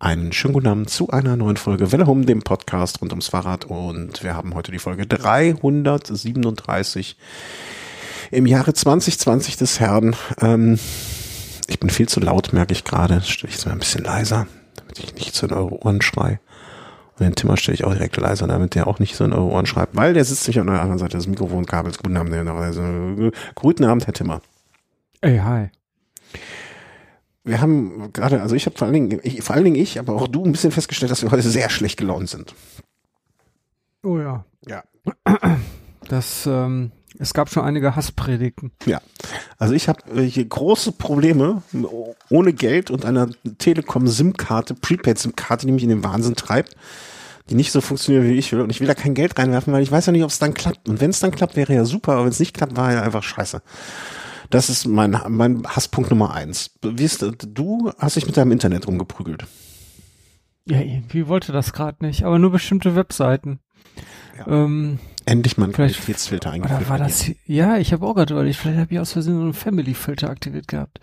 Einen schönen guten Abend zu einer neuen Folge Welle Home, dem Podcast rund ums Fahrrad. Und wir haben heute die Folge 337 im Jahre 2020 des Herrn. Ähm, ich bin viel zu laut, merke ich gerade. Stelle ich jetzt mal ein bisschen leiser, damit ich nicht so in eure Ohren schrei. Und den Timmer stelle ich auch direkt leiser, damit der auch nicht so in eure Ohren schreibt, weil der sitzt nicht an der anderen Seite des Mikrofonkabels. Guten Abend, Herr, guten Abend, Herr Timmer. Ey, hi wir haben gerade, also ich habe vor allen Dingen, ich, vor allen Dingen ich, aber auch du ein bisschen festgestellt, dass wir heute sehr schlecht gelaunt sind. Oh ja. Ja. Das, ähm, es gab schon einige Hasspredigten. Ja. Also ich habe äh, hier große Probleme ohne Geld und einer Telekom SIM-Karte, Prepaid-SIM-Karte, die mich in den Wahnsinn treibt, die nicht so funktioniert, wie ich will. Und ich will da kein Geld reinwerfen, weil ich weiß ja nicht, ob es dann klappt. Und wenn es dann klappt, wäre ja super, aber wenn es nicht klappt, war ja einfach scheiße. Das ist mein, mein Hasspunkt Nummer eins. Du hast dich mit deinem Internet rumgeprügelt. Ja, irgendwie wollte das gerade nicht, aber nur bestimmte Webseiten. Ja. Ähm, Endlich mal ein Qualitätsfilter eingeführt. Oder war das, ja, ich habe auch gerade ich vielleicht habe ich aus Versehen so einen Family-Filter aktiviert gehabt.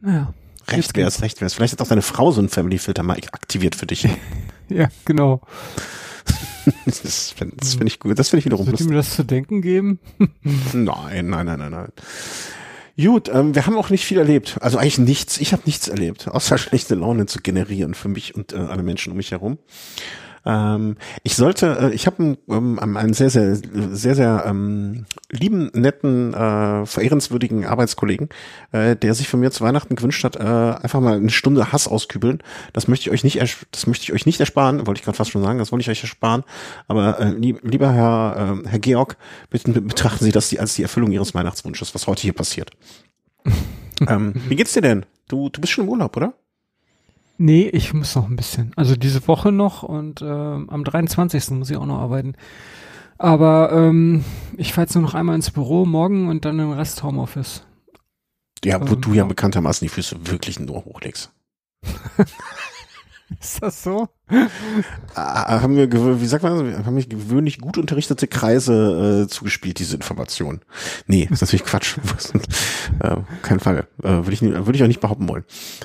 Naja. Recht wär's, recht wär's. Vielleicht hat auch deine Frau so einen Family-Filter mal aktiviert für dich. ja, genau. das finde find ich gut. Das finde ich wiederum Sollte mir das zu denken geben? nein, nein, nein, nein, nein. Gut, ähm, wir haben auch nicht viel erlebt. Also eigentlich nichts. Ich habe nichts erlebt, außer schlechte Laune zu generieren für mich und äh, alle Menschen um mich herum. Ähm, ich sollte, äh, ich habe einen, ähm, einen sehr, sehr, sehr, sehr ähm, lieben, netten, äh, verehrenswürdigen Arbeitskollegen, äh, der sich von mir zu Weihnachten gewünscht hat, äh, einfach mal eine Stunde Hass auskübeln. Das möchte ich euch nicht, das möchte ich euch nicht ersparen, wollte ich gerade fast schon sagen, das wollte ich euch ersparen. Aber äh, lieb, lieber Herr, äh, Herr Georg, bitte betrachten Sie das als die Erfüllung Ihres Weihnachtswunsches, was heute hier passiert. ähm, wie geht's dir denn? Du, du bist schon im Urlaub, oder? Nee, ich muss noch ein bisschen. Also diese Woche noch und äh, am 23. muss ich auch noch arbeiten. Aber ähm, ich fahre jetzt nur noch einmal ins Büro morgen und dann den Rest Homeoffice. Ja, wo ähm, du ja bekanntermaßen die Füße wirklich nur hochlegst. Ist das so? Ah, haben wir, wie sagt man, haben mich gewöhnlich gut unterrichtete Kreise äh, zugespielt, diese Information. Nee, ist natürlich Quatsch. äh, kein Fall. Äh, Würde ich, würd ich auch nicht behaupten wollen.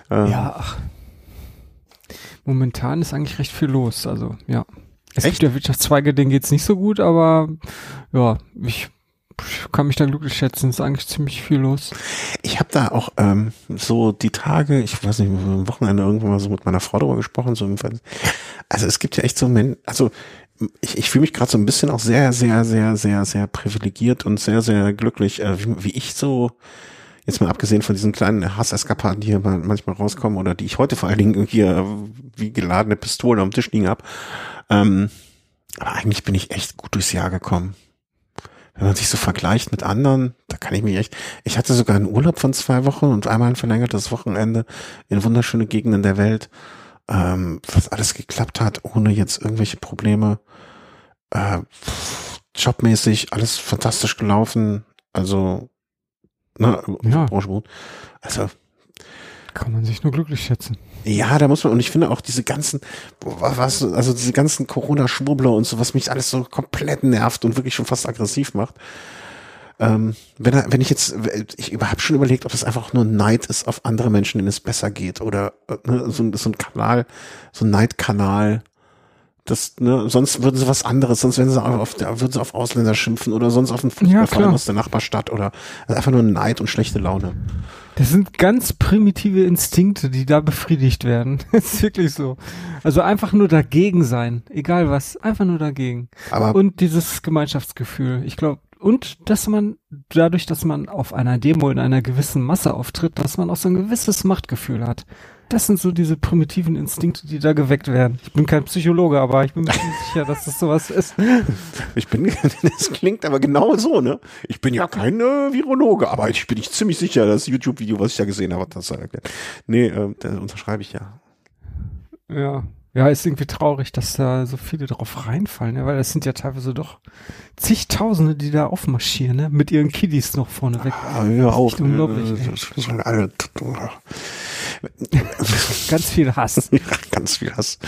Äh, ja, ach, momentan ist eigentlich recht viel los. Also ja. Es Echt? gibt ja Wirtschaftszweige, denen geht's nicht so gut, aber ja, ich kann mich da glücklich schätzen. Ist eigentlich ziemlich viel los. Ich habe da auch ähm, so die Tage, ich weiß nicht, am Wochenende irgendwann mal so mit meiner Frau darüber gesprochen. So also es gibt ja echt so Men also ich, ich fühle mich gerade so ein bisschen auch sehr, sehr, sehr, sehr, sehr privilegiert und sehr, sehr glücklich, äh, wie, wie ich so jetzt mal abgesehen von diesen kleinen Hasseskapaden, die hier manchmal rauskommen oder die ich heute vor allen Dingen hier wie geladene Pistolen am Tisch liegen habe. Ähm, aber eigentlich bin ich echt gut durchs Jahr gekommen. Wenn man sich so vergleicht mit anderen, da kann ich mich echt. Ich hatte sogar einen Urlaub von zwei Wochen und einmal ein verlängertes Wochenende in wunderschöne Gegenden der Welt, ähm, was alles geklappt hat, ohne jetzt irgendwelche Probleme. Äh, jobmäßig alles fantastisch gelaufen. Also na, ja. Branche Also kann man sich nur glücklich schätzen. Ja, da muss man, und ich finde auch diese ganzen, was, also diese ganzen Corona-Schwurbler und so, was mich alles so komplett nervt und wirklich schon fast aggressiv macht. Ähm, wenn, wenn ich jetzt, ich habe schon überlegt, ob das einfach nur Neid ist auf andere Menschen, denen es besser geht oder ne, so, so ein Kanal, so ein Neidkanal, das, ne, sonst würden sie was anderes, sonst würden sie auf, würden sie auf Ausländer schimpfen oder sonst auf einen Fußballverein ja, aus der Nachbarstadt oder also einfach nur Neid und schlechte Laune. Das sind ganz primitive Instinkte, die da befriedigt werden. Das ist wirklich so. Also einfach nur dagegen sein, egal was, einfach nur dagegen. Aber und dieses Gemeinschaftsgefühl. Ich glaube, und dass man dadurch, dass man auf einer Demo in einer gewissen Masse auftritt, dass man auch so ein gewisses Machtgefühl hat. Das sind so diese primitiven Instinkte, die da geweckt werden. Ich bin kein Psychologe, aber ich bin mir sicher, dass das sowas ist. Ich bin, das klingt aber genau so, ne? Ich bin ja kein äh, Virologe, aber ich bin ich ziemlich sicher, das YouTube-Video, was ich da gesehen habe, das erklärt. Nee, äh, das unterschreibe ich ja. Ja, ja, ist irgendwie traurig, dass da so viele drauf reinfallen, ja, weil das sind ja teilweise doch zigtausende, die da aufmarschieren, ne? mit ihren Kiddies noch vorne weg. Ah, hör auf. Unglaublich. Das sind alle, ganz viel Hass. Ja, ganz viel Hass.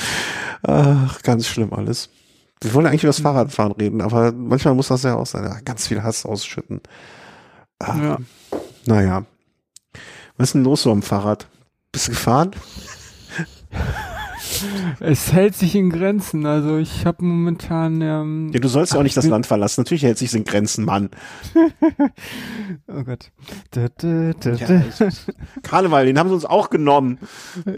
Ach, ganz schlimm alles. Wir wollen eigentlich über das Fahrradfahren reden, aber manchmal muss das ja auch sein. Ja, ganz viel Hass ausschütten. Ach, ja. Naja. Was ist denn los so am Fahrrad? Bist du gefahren? es hält sich in Grenzen. Also ich habe momentan. Ähm, ja, du sollst ja auch nicht das Land verlassen. Natürlich hält sich in Grenzen, Mann. oh Gott. Da, da, da, ja, Karneval, den haben sie uns auch genommen.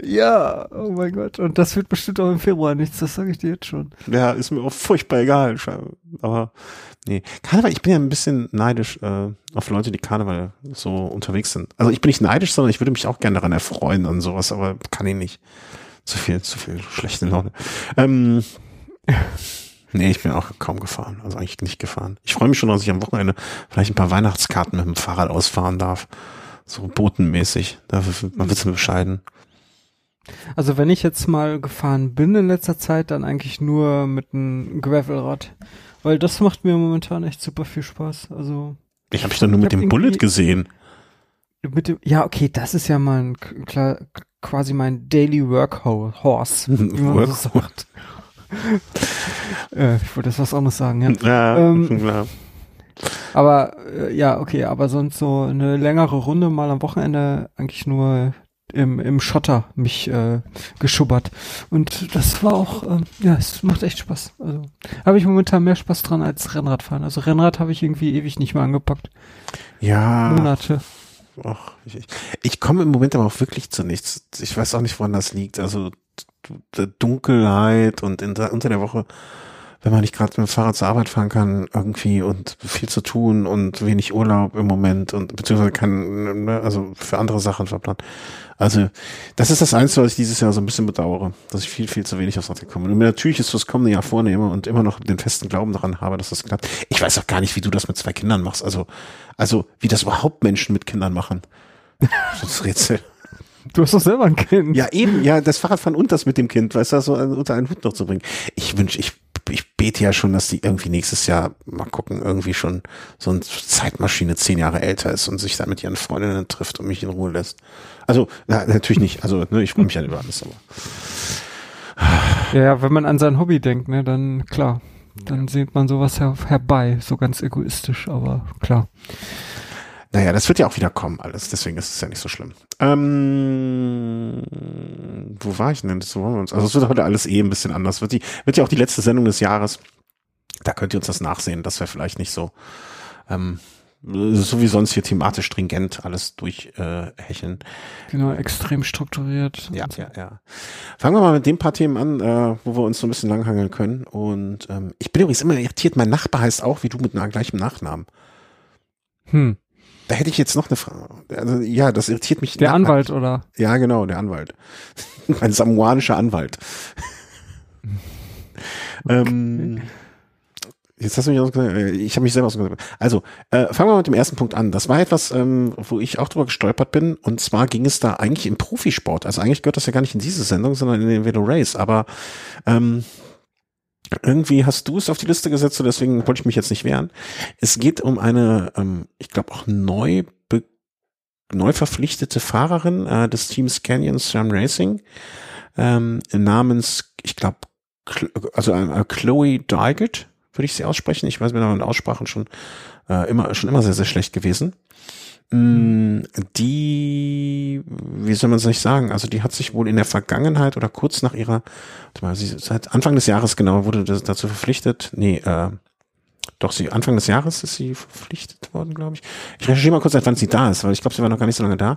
Ja, oh mein Gott. Und das wird bestimmt auch im Februar nichts. Das sage ich dir jetzt schon. Ja, ist mir auch furchtbar egal. Aber nee, Karneval. Ich bin ja ein bisschen neidisch äh, auf Leute, die Karneval so unterwegs sind. Also ich bin nicht neidisch, sondern ich würde mich auch gerne daran erfreuen an sowas, aber kann ich nicht. Zu viel, zu viel schlechte Laune. Ähm, nee, ich bin auch kaum gefahren. Also eigentlich nicht gefahren. Ich freue mich schon, dass ich am Wochenende vielleicht ein paar Weihnachtskarten mit dem Fahrrad ausfahren darf. So botenmäßig. Dafür, man wird's mir bescheiden. Also wenn ich jetzt mal gefahren bin in letzter Zeit, dann eigentlich nur mit einem Gravelrad. Weil das macht mir momentan echt super viel Spaß. Also. Ich habe ich dann nur mit dem Bullet gesehen. Mit dem, ja, okay, das ist ja mal ein klar, quasi mein Daily Workhorse, wie man Work so sagt. äh, ich wollte jetzt was anderes sagen, ja. Ja, ähm, klar. Aber äh, ja, okay, aber sonst so eine längere Runde mal am Wochenende eigentlich nur im, im Schotter mich äh, geschubbert. Und das war auch, äh, ja, es macht echt Spaß. Also habe ich momentan mehr Spaß dran als Rennradfahren. Also Rennrad habe ich irgendwie ewig nicht mehr angepackt. Ja. Monate ach, ich, ich, komme im Moment aber auch wirklich zu nichts. Ich weiß auch nicht, woran das liegt. Also Dunkelheit und in, unter der Woche, wenn man nicht gerade mit dem Fahrrad zur Arbeit fahren kann, irgendwie und viel zu tun und wenig Urlaub im Moment und beziehungsweise kann, ne, also für andere Sachen verplant. Also, das ist das Einzige, was ich dieses Jahr so ein bisschen bedauere, dass ich viel, viel zu wenig aufs Rad gekommen bin. Und mir natürlich ist fürs kommende Jahr vornehme und immer noch den festen Glauben daran habe, dass das klappt. Ich weiß auch gar nicht, wie du das mit zwei Kindern machst. Also, also, wie das überhaupt Menschen mit Kindern machen. Das Rätsel. Du hast doch selber ein Kind. Ja, eben, ja, das Fahrradfahren und das mit dem Kind, weißt du, so unter einen Hut noch zu bringen. Ich wünsche, ich ich bete ja schon, dass die irgendwie nächstes Jahr, mal gucken, irgendwie schon so eine Zeitmaschine zehn Jahre älter ist und sich dann mit ihren Freundinnen trifft und mich in Ruhe lässt. Also, na, natürlich nicht. Also, ne, ich freue mich ja über alles, aber. Ja, wenn man an sein Hobby denkt, ne, dann klar. Dann sieht man sowas her herbei, so ganz egoistisch, aber klar. Naja, das wird ja auch wieder kommen, alles. Deswegen ist es ja nicht so schlimm. Ähm, wo war ich denn? Das wollen wir uns. Also es wird heute alles eh ein bisschen anders. Wird die, wird ja auch die letzte Sendung des Jahres. Da könnt ihr uns das nachsehen. Das wäre vielleicht nicht so, ähm, so wie sonst hier thematisch stringent alles durchhecheln. Äh, genau, extrem strukturiert. Ja, ja, ja. Fangen wir mal mit den paar Themen an, äh, wo wir uns so ein bisschen langhangeln können. Und ähm, ich bin übrigens immer irritiert, mein Nachbar heißt auch wie du mit einem gleichen Nachnamen. Hm. Da hätte ich jetzt noch eine Frage. Also, ja, das irritiert mich. Der Anwalt, oder? Ja, genau, der Anwalt. Ein samoanischer Anwalt. Okay. ähm, Jetzt hast du mich ausgesagt, äh, ich habe mich selber ausgesagt. Also, äh, fangen wir mit dem ersten Punkt an. Das war etwas, ähm, wo ich auch drüber gestolpert bin. Und zwar ging es da eigentlich im Profisport. Also eigentlich gehört das ja gar nicht in diese Sendung, sondern in den Velo Race. Aber ähm, irgendwie hast du es auf die Liste gesetzt und deswegen wollte ich mich jetzt nicht wehren. Es geht um eine, ähm, ich glaube auch neu, neu verpflichtete Fahrerin äh, des Teams Canyon SRAM Racing ähm, namens, ich glaube, also äh, Chloe Dygert, würde ich sie aussprechen. Ich weiß, bin aber in Aussprachen schon äh, immer schon immer sehr sehr schlecht gewesen. Mm, die, wie soll man es nicht sagen? Also die hat sich wohl in der Vergangenheit oder kurz nach ihrer, mal, sie, seit Anfang des Jahres genau wurde dazu verpflichtet. Nee, äh, doch sie Anfang des Jahres ist sie verpflichtet worden, glaube ich. Ich recherchiere mal kurz, seit wann sie da ist, weil ich glaube, sie war noch gar nicht so lange da.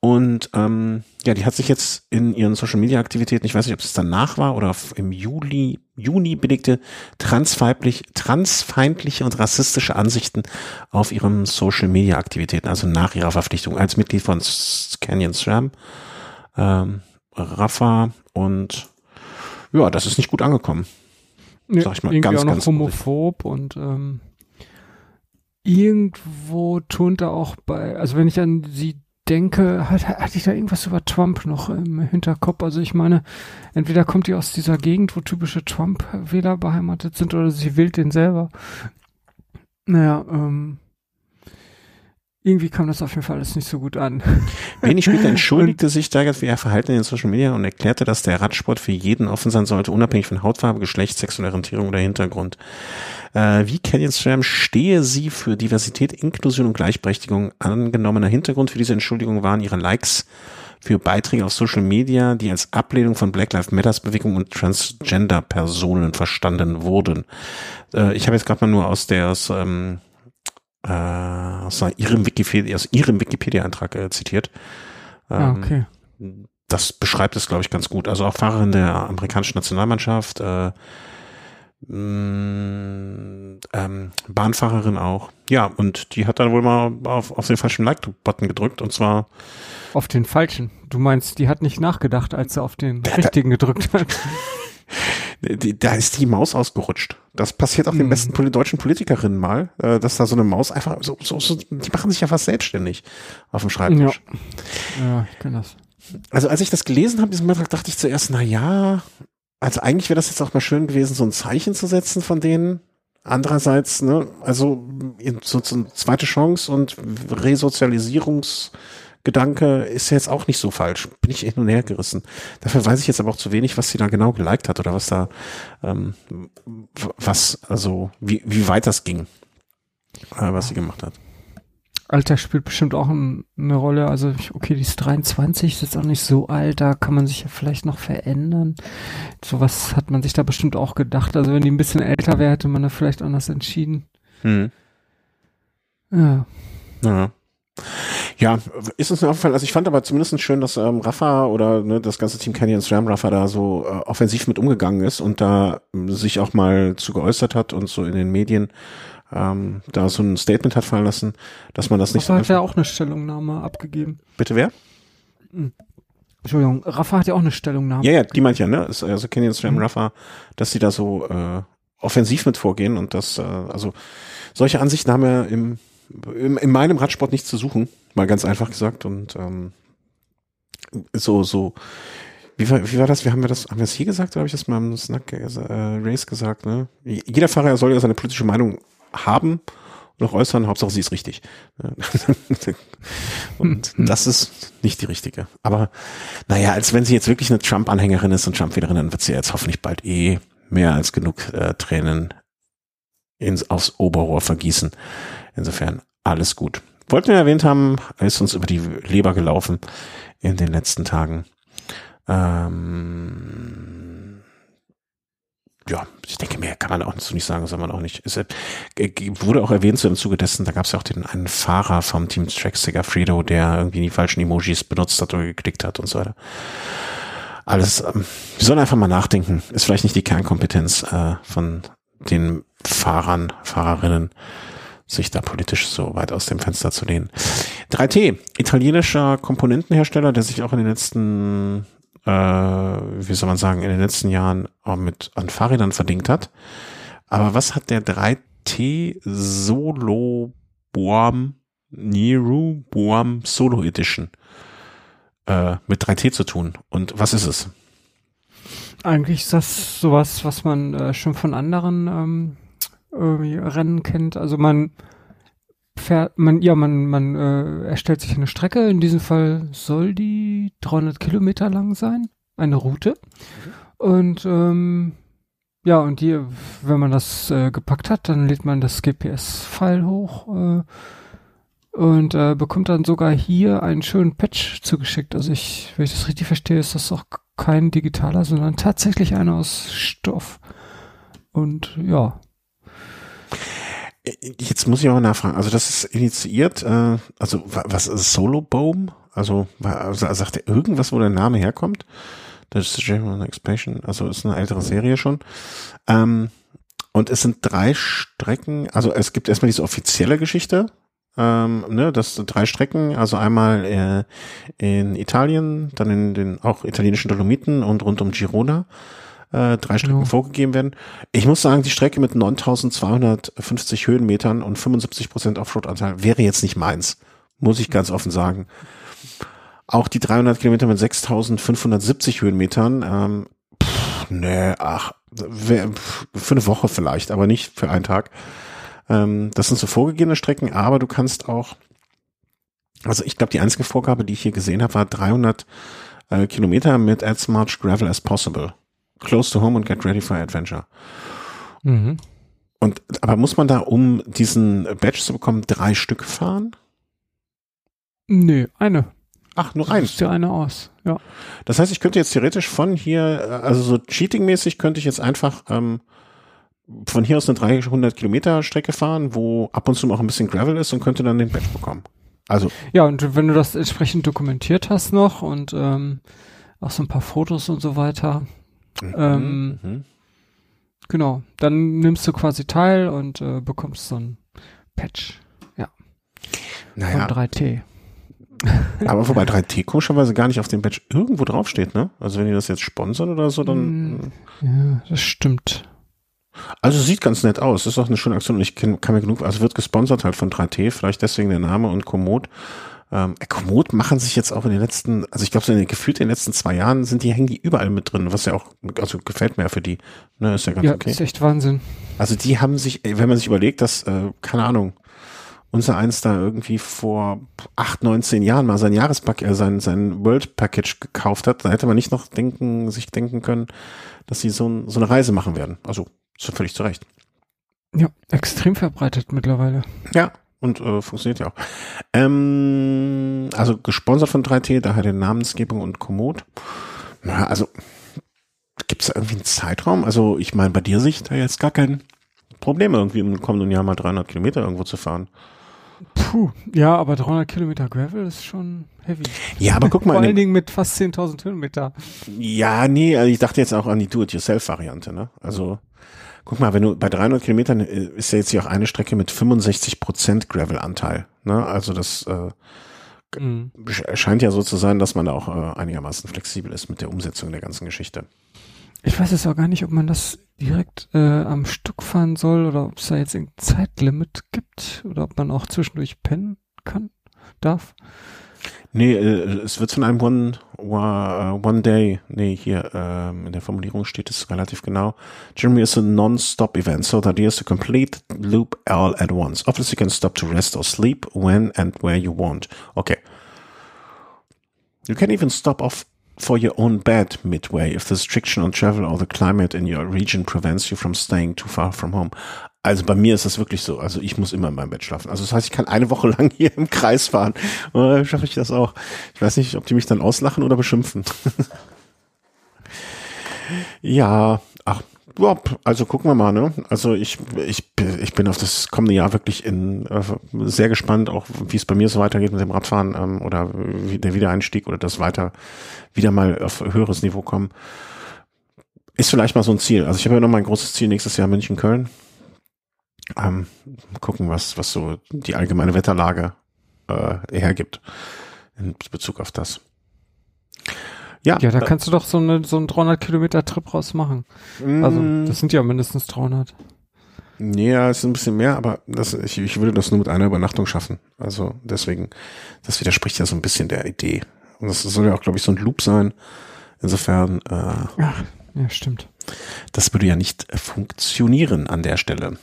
Und ähm, ja, die hat sich jetzt in ihren Social Media Aktivitäten, ich weiß nicht, ob es danach war oder im Juli, Juni belegte transfeindlich, transfeindliche und rassistische Ansichten auf ihren Social Media Aktivitäten, also nach ihrer Verpflichtung als Mitglied von Canyon SRAM, ähm, Rafa und ja, das ist nicht gut angekommen. Nee, sag ich mal ganz, auch noch ganz homophob und ähm, irgendwo tont er auch bei, also wenn ich an sie denke, hat, hatte ich da irgendwas über Trump noch im Hinterkopf. Also ich meine, entweder kommt die aus dieser Gegend, wo typische Trump-Wähler beheimatet sind, oder sie wählt den selber. Naja, ähm, irgendwie kam das auf jeden Fall alles nicht so gut an. Wenig später entschuldigte sich Steigert für ihr Verhalten in den Social Media und erklärte, dass der Radsport für jeden offen sein sollte, unabhängig von Hautfarbe, Geschlecht, sexueller Orientierung oder Hintergrund. Äh, wie Canyon Stram stehe sie für Diversität, Inklusion und Gleichberechtigung. Angenommener Hintergrund für diese Entschuldigung waren ihre Likes für Beiträge auf Social Media, die als Ablehnung von Black Lives Matters Bewegung und Transgender Personen verstanden wurden. Äh, ich habe jetzt gerade mal nur aus der aus, ähm, äh, aus ihrem Wikipedia aus ihrem Wikipedia Eintrag äh, zitiert. Ah, ähm, ah, okay. Das beschreibt es, glaube ich, ganz gut. Also auch Fahrerin der amerikanischen Nationalmannschaft, äh, mh, mm, ähm, Bahnfahrerin auch. Ja, und die hat dann wohl mal auf, auf den falschen Like-Button gedrückt und zwar auf den falschen. Du meinst, die hat nicht nachgedacht, als sie auf den richtigen gedrückt hat. da ist die Maus ausgerutscht. Das passiert auch den hm. besten deutschen Politikerinnen mal, äh, dass da so eine Maus einfach so, so, so, die machen sich ja fast selbstständig auf dem Schreibtisch. Ja, ja ich kann das. Also als ich das gelesen habe, diesen Beitrag, dachte ich zuerst, na ja, also eigentlich wäre das jetzt auch mal schön gewesen, so ein Zeichen zu setzen von denen. Andererseits, ne, also so, so eine zweite Chance und Resozialisierungs Gedanke ist jetzt auch nicht so falsch. Bin ich hin und her gerissen. Dafür weiß ich jetzt aber auch zu wenig, was sie da genau geliked hat oder was da, ähm, was, also wie, wie weit das ging, äh, was sie gemacht hat. Alter spielt bestimmt auch ein, eine Rolle. Also, okay, die ist 23, ist jetzt auch nicht so alt, da kann man sich ja vielleicht noch verändern. Sowas hat man sich da bestimmt auch gedacht. Also, wenn die ein bisschen älter wäre, hätte man da vielleicht anders entschieden. Hm. Ja. Ja. Ja, ist uns mir aufgefallen, also ich fand aber zumindest schön, dass ähm, Rafa oder ne, das ganze Team Canyon SRAM Rafa da so äh, offensiv mit umgegangen ist und da äh, sich auch mal zu geäußert hat und so in den Medien ähm, da so ein Statement hat fallen lassen, dass man das nicht Rafa so hat ja auch eine Stellungnahme abgegeben. Bitte wer? Hm. Entschuldigung, Rafa hat ja auch eine Stellungnahme. Ja, ja, die meint ja, ne? Also Canyon SRAM mhm. Rafa, dass sie da so äh, offensiv mit vorgehen und das, äh, also solche Ansichten haben wir im in, in meinem Radsport nichts zu suchen, mal ganz einfach gesagt. Und ähm, so, so, wie war, wie war das? Wie haben wir das, haben wir das hier gesagt oder habe ich das mal im Snack äh, Race gesagt, ne? Jeder Fahrer soll ja seine politische Meinung haben und auch äußern, Hauptsache sie ist richtig. und das ist nicht die richtige. Aber naja, als wenn sie jetzt wirklich eine Trump-Anhängerin ist und Trump-Wählerin, dann wird sie jetzt hoffentlich bald eh mehr als genug äh, Tränen ins, aufs Oberrohr vergießen. Insofern alles gut. Wollten wir erwähnt haben, ist uns über die Leber gelaufen in den letzten Tagen. Ähm, ja, ich denke, mehr kann man auch so nicht sagen, soll man auch nicht. Es äh, wurde auch erwähnt, so im Zuge dessen, da gab es ja auch den einen Fahrer vom Team Track Segafredo, der irgendwie die falschen Emojis benutzt hat oder geklickt hat und so weiter. Alles, ähm, wir sollen einfach mal nachdenken. Ist vielleicht nicht die Kernkompetenz äh, von den Fahrern, Fahrerinnen sich da politisch so weit aus dem Fenster zu lehnen. 3T, italienischer Komponentenhersteller, der sich auch in den letzten, äh, wie soll man sagen, in den letzten Jahren auch mit an Fahrrädern verdingt hat. Aber was hat der 3T Solo Boam Niru Boam Solo Edition äh, mit 3T zu tun? Und was ist es? Eigentlich ist das sowas, was man äh, schon von anderen ähm, irgendwie Rennen kennt. Also man fährt, man, ja, man, man äh, erstellt sich eine Strecke. In diesem Fall soll die 300 Kilometer lang sein, eine Route. Mhm. Und ähm, ja, und die, wenn man das äh, gepackt hat, dann lädt man das GPS-File hoch äh, und äh, bekommt dann sogar hier einen schönen Patch zugeschickt. Also ich, wenn ich das richtig verstehe, ist das auch kein digitaler, sondern tatsächlich einer aus Stoff. Und ja, Jetzt muss ich auch nachfragen. Also das ist initiiert, äh, also was ist Solo Boom? Also, also sagt er irgendwas, wo der Name herkommt? Das ist German Expansion, also ist eine ältere Serie schon. Ähm, und es sind drei Strecken, also es gibt erstmal diese offizielle Geschichte, ähm, ne, das sind drei Strecken, also einmal äh, in Italien, dann in den auch italienischen Dolomiten und rund um Girona äh, drei Strecken genau. vorgegeben werden. Ich muss sagen, die Strecke mit 9250 Höhenmetern und 75 Prozent Offroad-Anteil wäre jetzt nicht meins, muss ich ganz offen sagen. Auch die 300 Kilometer mit 6570 Höhenmetern, ähm, pff, nee, ach, für eine Woche vielleicht, aber nicht für einen Tag. Ähm, das sind so vorgegebene Strecken, aber du kannst auch, also ich glaube, die einzige Vorgabe, die ich hier gesehen habe, war 300 äh, Kilometer mit as much gravel as possible. Close to Home und Get Ready for Adventure. Mhm. Und, aber muss man da, um diesen Badge zu bekommen, drei Stück fahren? Nö, eine. Ach, nur ein. Ist ja eine aus, ja. Das heißt, ich könnte jetzt theoretisch von hier, also so cheating-mäßig könnte ich jetzt einfach ähm, von hier aus eine 300 Kilometer Strecke fahren, wo ab und zu auch ein bisschen Gravel ist und könnte dann den Badge bekommen. Also. Ja, und wenn du das entsprechend dokumentiert hast noch und ähm, auch so ein paar Fotos und so weiter, mhm, ähm, mhm. genau, dann nimmst du quasi teil und äh, bekommst so ein Patch. Ja. Naja. Von 3T. Aber wobei 3T komischerweise gar nicht auf dem Badge irgendwo draufsteht, ne? Also wenn die das jetzt sponsern oder so, dann. Ja, das stimmt. Also sieht ganz nett aus. Das ist auch eine schöne Aktion. Ich kann, kann mir genug, also wird gesponsert halt von 3T, vielleicht deswegen der Name und Komoot. Ähm, Komoot machen sich jetzt auch in den letzten, also ich glaube, so in den, gefühlt in den letzten zwei Jahren sind die, hängen die überall mit drin, was ja auch, also gefällt mir ja für die. Ne, ist ja ganz ja, okay. ist echt Wahnsinn. Also die haben sich, wenn man sich überlegt, dass, äh, keine Ahnung, unser eins da irgendwie vor acht, neunzehn Jahren mal sein Jahrespack, äh, sein, sein World Package gekauft hat, da hätte man nicht noch denken, sich denken können, dass sie so, so eine Reise machen werden. Also so völlig zu Recht. Ja, extrem verbreitet mittlerweile. Ja, und äh, funktioniert ja auch. Ähm, also gesponsert von 3T, daher die Namensgebung und Komoot. Na, also gibt es da irgendwie einen Zeitraum? Also ich meine, bei dir sehe ich da jetzt gar kein Problem, irgendwie im kommenden Jahr mal 300 Kilometer irgendwo zu fahren. Puh, ja, aber 300 Kilometer Gravel ist schon heavy. Ja, aber guck mal. Vor allen Dingen mit fast 10.000 Kilometer. Ja, nee, also ich dachte jetzt auch an die Do-it-yourself-Variante, ne? Also Guck mal, wenn du bei 300 Kilometern äh, ist ja jetzt hier auch eine Strecke mit 65 Prozent Gravel-Anteil. Ne? Also das äh, mhm. scheint ja so zu sein, dass man da auch äh, einigermaßen flexibel ist mit der Umsetzung der ganzen Geschichte. Ich weiß jetzt auch gar nicht, ob man das direkt äh, am Stück fahren soll oder ob es da jetzt ein Zeitlimit gibt oder ob man auch zwischendurch pennen kann, darf. Nee, äh, es wird von einem One, uh, one Day, nee, hier ähm, in der Formulierung steht es relativ genau. Germany is a non-stop event, so the idea is to complete loop all at once. Obviously you can stop to rest or sleep when and where you want. Okay. You can even stop off for your own bed midway if the restriction on travel or the climate in your region prevents you from staying too far from home. Also bei mir ist das wirklich so. Also ich muss immer in meinem Bett schlafen. Also das heißt, ich kann eine Woche lang hier im Kreis fahren. Dann schaffe ich das auch. Ich weiß nicht, ob die mich dann auslachen oder beschimpfen. ja, ach, also gucken wir mal, ne? Also ich, ich, ich bin auf das kommende Jahr wirklich in äh, sehr gespannt, auch wie es bei mir so weitergeht mit dem Radfahren ähm, oder der Wiedereinstieg oder das weiter wieder mal auf höheres Niveau kommen. Ist vielleicht mal so ein Ziel. Also ich habe ja noch mein großes Ziel nächstes Jahr München-Köln. Ähm, gucken, was, was so die allgemeine Wetterlage äh, hergibt in Bezug auf das. Ja, ja, da äh, kannst du doch so, eine, so einen 300 Kilometer Trip raus machen. Also, mm. das sind ja mindestens 300. Ja, es ist ein bisschen mehr, aber das, ich, ich würde das nur mit einer Übernachtung schaffen. Also deswegen, das widerspricht ja so ein bisschen der Idee. Und das soll ja auch, glaube ich, so ein Loop sein. Insofern. Äh, Ach, ja, stimmt. Das würde ja nicht funktionieren an der Stelle.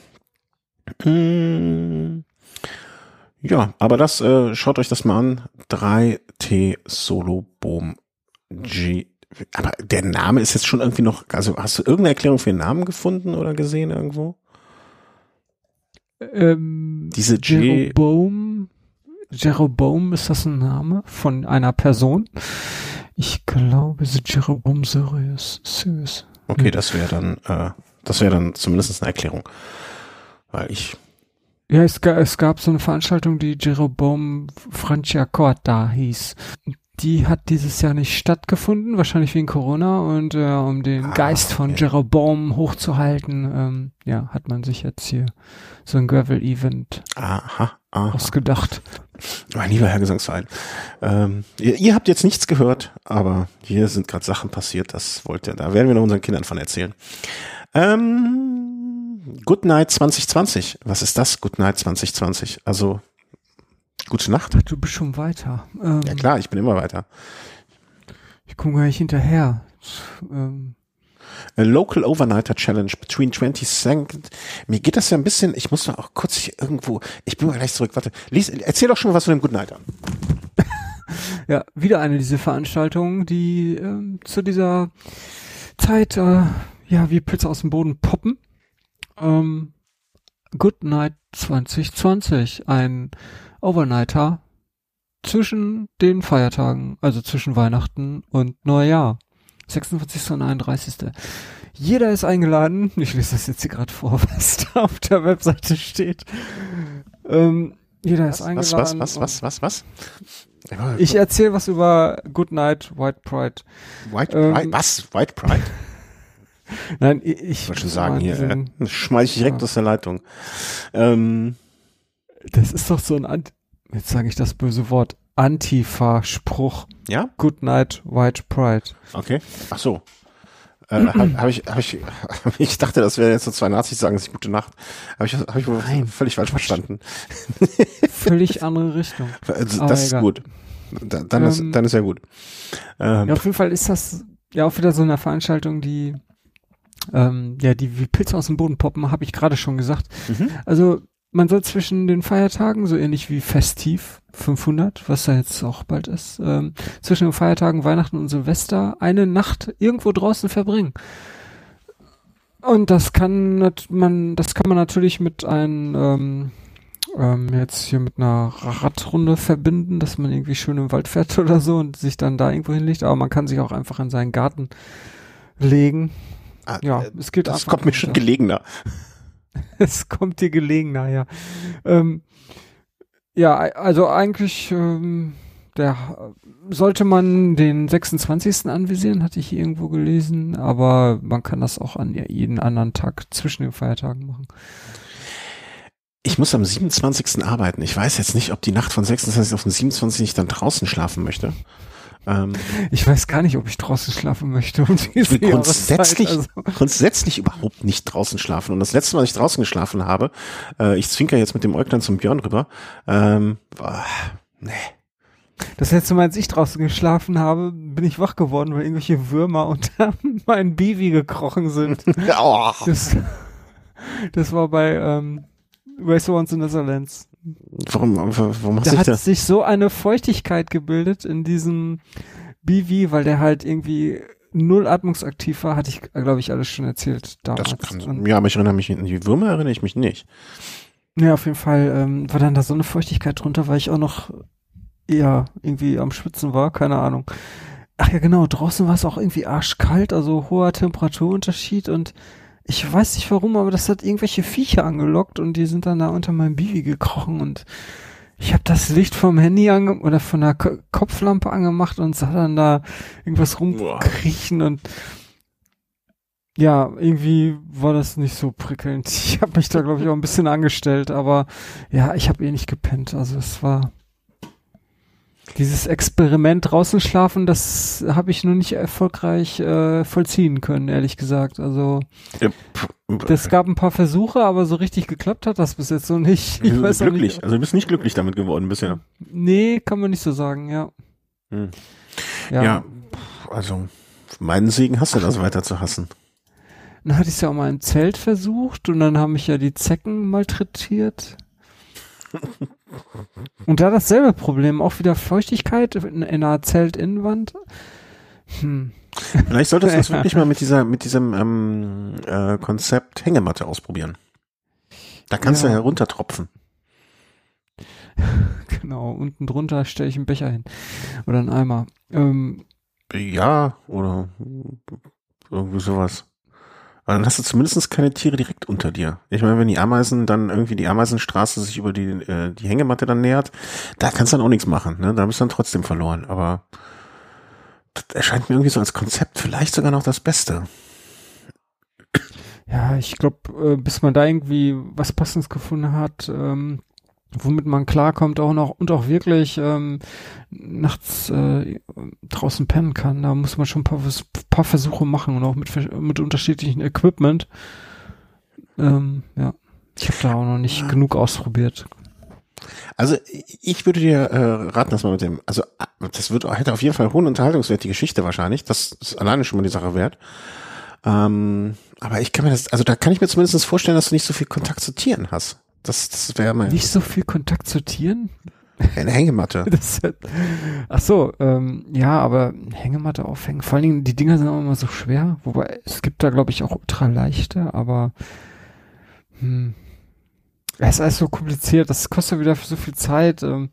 Mm. Ja, aber das, äh, schaut euch das mal an. 3T Solo Boom G. Aber der Name ist jetzt schon irgendwie noch, also hast du irgendeine Erklärung für den Namen gefunden oder gesehen irgendwo? Ähm, Diese G. Jeroboam. Jeroboam, ist das ein Name von einer Person? Ich glaube, es ist Jeroboam Sirius. Sirius. Okay, das wäre dann, äh, das wäre dann zumindest eine Erklärung. Weil ich ja, es, gab, es gab so eine Veranstaltung, die Jeroboam Franciacorta hieß die hat dieses Jahr nicht stattgefunden, wahrscheinlich wegen Corona und äh, um den ah, Geist von okay. Jeroboam hochzuhalten, ähm, ja, hat man sich jetzt hier so ein Gravel-Event ausgedacht. Mein lieber Herr Gesangsverein, ähm, ihr, ihr, habt jetzt nichts gehört, aber hier sind gerade Sachen passiert, das wollt ihr, da werden wir noch unseren Kindern von erzählen. Ähm, Good Night 2020, was ist das, Good Night 2020? Also Gute Nacht. Ach, du bist schon weiter. Ähm, ja klar, ich bin immer weiter. Ich komme gar nicht hinterher. Ähm. A Local Overnighter Challenge between 20 Seconds. Mir geht das ja ein bisschen, ich muss doch auch kurz irgendwo, ich bin mal gleich zurück, warte. Lies, erzähl doch schon mal was von dem Good Nighter. ja, wieder eine dieser Veranstaltungen, die ähm, zu dieser Zeit, äh, ja, wie Pilze aus dem Boden poppen. Ähm, Good Night 2020, ein Overnighter, zwischen den Feiertagen, also zwischen Weihnachten und Neujahr. 46. und 31. Jeder ist eingeladen. Ich lese das jetzt hier gerade vor, was da auf der Webseite steht. Ähm, jeder was, ist eingeladen. Was, was, was, was, was, was? Ich erzähle was über Good Night, White Pride. White Pride? Ähm, was? White Pride? Nein, ich, wollte schon sagen, hier, äh, schmeiß ich direkt ja. aus der Leitung. Ähm, das ist doch so ein, Ant jetzt sage ich das böse Wort, Antifa-Spruch. Ja? Good Night, White Pride. Okay. Ach so. Äh, habe hab ich, hab ich, ich dachte, das wäre jetzt so zwei Nazis sagen sich gute Nacht. Habe ich, hab ich Nein. völlig falsch verstanden. Völlig andere Richtung. Also, das ist gut. Da, dann, ähm, ist, dann ist ja gut. Ähm, ja, auf jeden Fall ist das ja auch wieder so eine Veranstaltung, die ähm, ja, die wie Pilze aus dem Boden poppen, habe ich gerade schon gesagt. Mhm. Also man soll zwischen den Feiertagen, so ähnlich wie Festiv 500, was da jetzt auch bald ist, ähm, zwischen den Feiertagen Weihnachten und Silvester eine Nacht irgendwo draußen verbringen. Und das kann man, das kann man natürlich mit einem ähm, ähm, jetzt hier mit einer Radrunde verbinden, dass man irgendwie schön im Wald fährt oder so und sich dann da irgendwo hinlegt. Aber man kann sich auch einfach in seinen Garten legen. Ah, ja, äh, es geht Das kommt mir schon gelegener. es kommt dir gelegen, naja. Ähm, ja, also eigentlich ähm, der sollte man den 26. anvisieren, hatte ich irgendwo gelesen, aber man kann das auch an jeden anderen Tag zwischen den Feiertagen machen. Ich muss am 27. arbeiten. Ich weiß jetzt nicht, ob die Nacht von 26 auf den 27 ich dann draußen schlafen möchte. Ähm, ich weiß gar nicht, ob ich draußen schlafen möchte. Und ich will grundsätzlich, also. grundsätzlich überhaupt nicht draußen schlafen. Und das letzte Mal, als ich draußen geschlafen habe, äh, ich zwinker jetzt mit dem Äuglein zum Björn rüber, ähm, boah, nee. Das letzte Mal, als ich draußen geschlafen habe, bin ich wach geworden, weil irgendwelche Würmer unter meinen Bivi gekrochen sind. oh. das, das war bei ähm, Race Once in Netherlands. Warum, warum hast das? Da hat sich so eine Feuchtigkeit gebildet in diesem BV, weil der halt irgendwie null atmungsaktiv war, hatte ich, glaube ich, alles schon erzählt damals. Das kann, ja, aber ich erinnere mich an die Würmer, erinnere ich mich nicht. Ja, auf jeden Fall ähm, war dann da so eine Feuchtigkeit drunter, weil ich auch noch eher irgendwie am Schwitzen war, keine Ahnung. Ach ja, genau, draußen war es auch irgendwie arschkalt, also hoher Temperaturunterschied und ich weiß nicht warum, aber das hat irgendwelche Viecher angelockt und die sind dann da unter meinem Bibi gekrochen und ich habe das Licht vom Handy ange oder von der K Kopflampe angemacht und sah dann da irgendwas rumkriechen und ja, irgendwie war das nicht so prickelnd. Ich habe mich da glaube ich auch ein bisschen angestellt, aber ja, ich habe eh nicht gepennt. Also es war dieses Experiment draußen schlafen, das habe ich noch nicht erfolgreich äh, vollziehen können, ehrlich gesagt. Also es gab ein paar Versuche, aber so richtig geklappt hat das bis jetzt so nicht. Ich weiß glücklich, nicht. also du bist nicht glücklich damit geworden bisher. Nee, kann man nicht so sagen, ja. Hm. Ja. ja, also meinen Segen hast du das weiter zu hassen. Dann hatte ich es ja auch mal im Zelt versucht und dann haben mich ja die Zecken malträtiert. Und da dasselbe Problem, auch wieder Feuchtigkeit in, in einer Zeltinnenwand. Hm. Vielleicht solltest du das wirklich mal mit dieser, mit diesem ähm, äh, Konzept Hängematte ausprobieren. Da kannst ja. du heruntertropfen. Genau, unten drunter stelle ich einen Becher hin. Oder einen Eimer. Ähm, ja, oder irgendwie sowas. Aber dann hast du zumindest keine Tiere direkt unter dir. Ich meine, wenn die Ameisen dann irgendwie die Ameisenstraße sich über die, äh, die Hängematte dann nähert, da kannst du dann auch nichts machen. Ne? Da bist du dann trotzdem verloren. Aber das erscheint mir irgendwie so als Konzept vielleicht sogar noch das Beste. Ja, ich glaube, äh, bis man da irgendwie was Passendes gefunden hat, ähm, womit man klarkommt auch noch und auch wirklich ähm, nachts äh, draußen pennen kann. Da muss man schon ein paar, paar Versuche machen und auch mit, mit unterschiedlichen Equipment. Ähm, ja, ich habe da auch noch nicht genug ausprobiert. Also ich würde dir äh, raten, dass man mit dem, also das wird hätte auf jeden Fall hohen Unterhaltungswert die Geschichte wahrscheinlich. Das ist alleine schon mal die Sache wert. Ähm, aber ich kann mir das, also da kann ich mir zumindest vorstellen, dass du nicht so viel Kontakt zu Tieren hast. Das, das wäre mal. Nicht so viel Kontakt zu Tieren? Eine Hängematte. Das, ach so, ähm, ja, aber Hängematte aufhängen. Vor allen Dingen, die Dinger sind auch immer so schwer. Wobei, es gibt da, glaube ich, auch ultra leichte, aber hm, es ist alles so kompliziert. Das kostet wieder so viel Zeit. Ähm,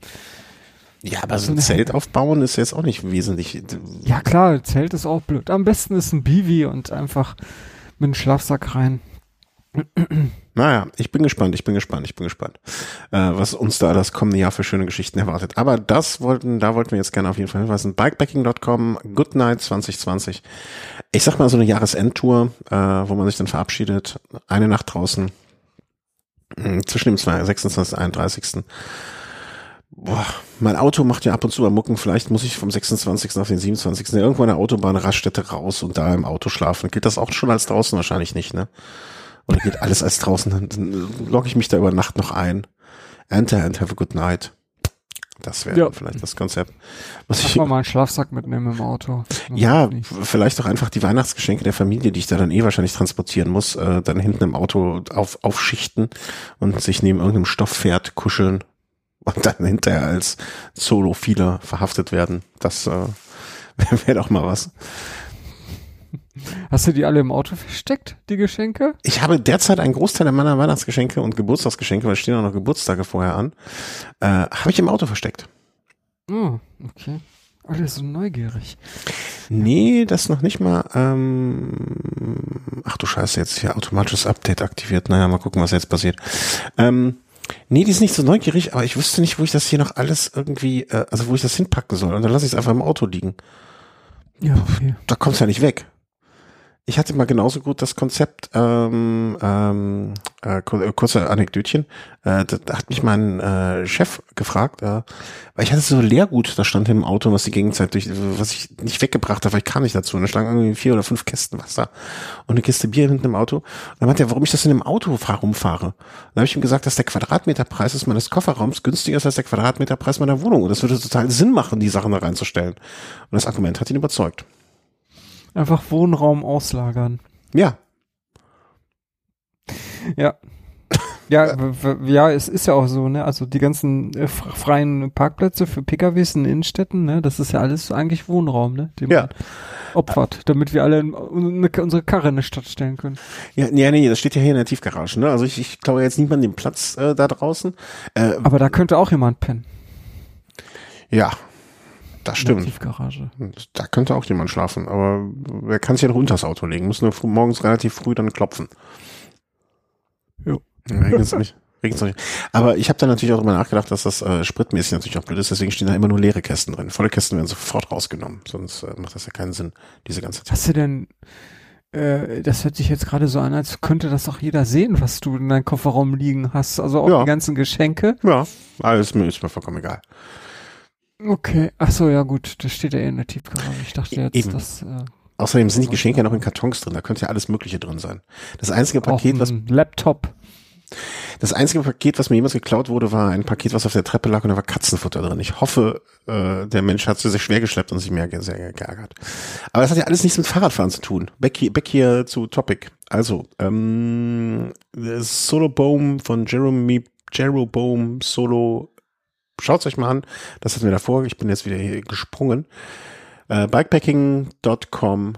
Ja, aber so ein Zelt aufbauen ist jetzt auch nicht wesentlich. Ja klar, Zelt ist auch blöd. Am besten ist ein Bivi und einfach mit einem Schlafsack rein. Naja, ich bin gespannt, ich bin gespannt, ich bin gespannt, äh, was uns da das kommende Jahr für schöne Geschichten erwartet. Aber das wollten, da wollten wir jetzt gerne auf jeden Fall hinweisen. Bikepacking.com, Good Night 2020. Ich sag mal so eine Jahresendtour, äh, wo man sich dann verabschiedet. Eine Nacht draußen, mh, zwischen dem 26. und 31. Boah, mein Auto macht ja ab und zu am Mucken. Vielleicht muss ich vom 26. auf den 27. irgendwo an der Autobahn Raststätte raus und da im Auto schlafen. Gilt das auch schon als draußen? Wahrscheinlich nicht, ne? Oder geht alles als draußen? Dann logge ich mich da über Nacht noch ein. Enter and have a good night. Das wäre ja. vielleicht das Konzept. Was ich mal einen Schlafsack mitnehmen im Auto. Ja, vielleicht auch einfach die Weihnachtsgeschenke der Familie, die ich da dann eh wahrscheinlich transportieren muss, äh, dann hinten im Auto auf, aufschichten und sich neben irgendeinem Stoffpferd kuscheln und dann hinterher als Solo-Fieler verhaftet werden. Das äh, wäre doch mal was. Hast du die alle im Auto versteckt, die Geschenke? Ich habe derzeit einen Großteil meiner Weihnachtsgeschenke und Geburtstagsgeschenke, weil stehen auch noch Geburtstage vorher an, äh, habe ich im Auto versteckt. Oh, okay. Alle so neugierig. Nee, das noch nicht mal. Ähm, ach du Scheiße, jetzt hier automatisches Update aktiviert. Naja, mal gucken, was jetzt passiert. Ähm, nee, die ist nicht so neugierig, aber ich wüsste nicht, wo ich das hier noch alles irgendwie, äh, also wo ich das hinpacken soll. Und dann lasse ich es einfach im Auto liegen. Ja, okay. Da kommt's ja nicht weg. Ich hatte mal genauso gut das Konzept, ähm, ähm, äh, äh kurze Anekdötchen, äh, da, hat mich mein äh, Chef gefragt, äh, weil ich hatte so Leergut, da stand im Auto, was die Gegenzeit durch, was ich nicht weggebracht habe, weil ich kam nicht dazu. Und da standen irgendwie vier oder fünf Kästen Wasser und eine Kiste Bier hinten im Auto. Und dann meinte er, warum ich das in dem Auto rumfahre. Dann habe ich ihm gesagt, dass der Quadratmeterpreis ist meines Kofferraums günstiger ist als der Quadratmeterpreis meiner Wohnung. Und das würde total Sinn machen, die Sachen da reinzustellen. Und das Argument hat ihn überzeugt. Einfach Wohnraum auslagern. Ja. Ja. Ja, ja, es ist ja auch so, ne? Also die ganzen äh, freien Parkplätze für PKWs in Innenstädten, ne? Das ist ja alles eigentlich Wohnraum, ne? Den ja. opfert, damit wir alle in, unsere Karre in die Stadt stellen können. Ja, nee, nee, das steht ja hier in der Tiefgarage, ne? Also ich, ich glaube jetzt niemand den Platz äh, da draußen. Äh, Aber da könnte auch jemand pennen. Ja, das stimmt. Tiefgarage. Da könnte auch jemand schlafen, aber wer kann sich ja noch unter das Auto legen? Muss nur morgens relativ früh dann klopfen. Jo. Regen's nicht. Regen's nicht. Aber ich habe da natürlich auch immer nachgedacht, dass das äh, spritmäßig natürlich auch blöd ist, deswegen stehen da immer nur leere Kästen drin. Volle Kästen werden sofort rausgenommen, sonst äh, macht das ja keinen Sinn, diese ganze Zeit. Hast du denn, äh, das hört sich jetzt gerade so an, als könnte das auch jeder sehen, was du in deinem Kofferraum liegen hast, also auch ja. die ganzen Geschenke? Ja, alles mir ist mir vollkommen egal. Okay, ach so, ja gut, das steht ja eh in der Tiefgarage. Ich dachte jetzt, Eben. dass... Äh, Außerdem sind die Geschenke ja noch in Kartons drin, da könnte ja alles Mögliche drin sein. Das einzige Paket, was... Laptop. Das einzige Paket, was mir jemals geklaut wurde, war ein Paket, was auf der Treppe lag und da war Katzenfutter drin. Ich hoffe, äh, der Mensch hat es sehr schwer geschleppt und sich mehr sehr geärgert. Aber das hat ja alles nichts mit Fahrradfahren zu tun. Back hier, back hier zu Topic. Also, ähm, Solo Boom von Jeremy Jeroboam Solo Schaut euch mal an. Das hatten wir davor. Ich bin jetzt wieder hier gesprungen. Äh, Bikepacking.com.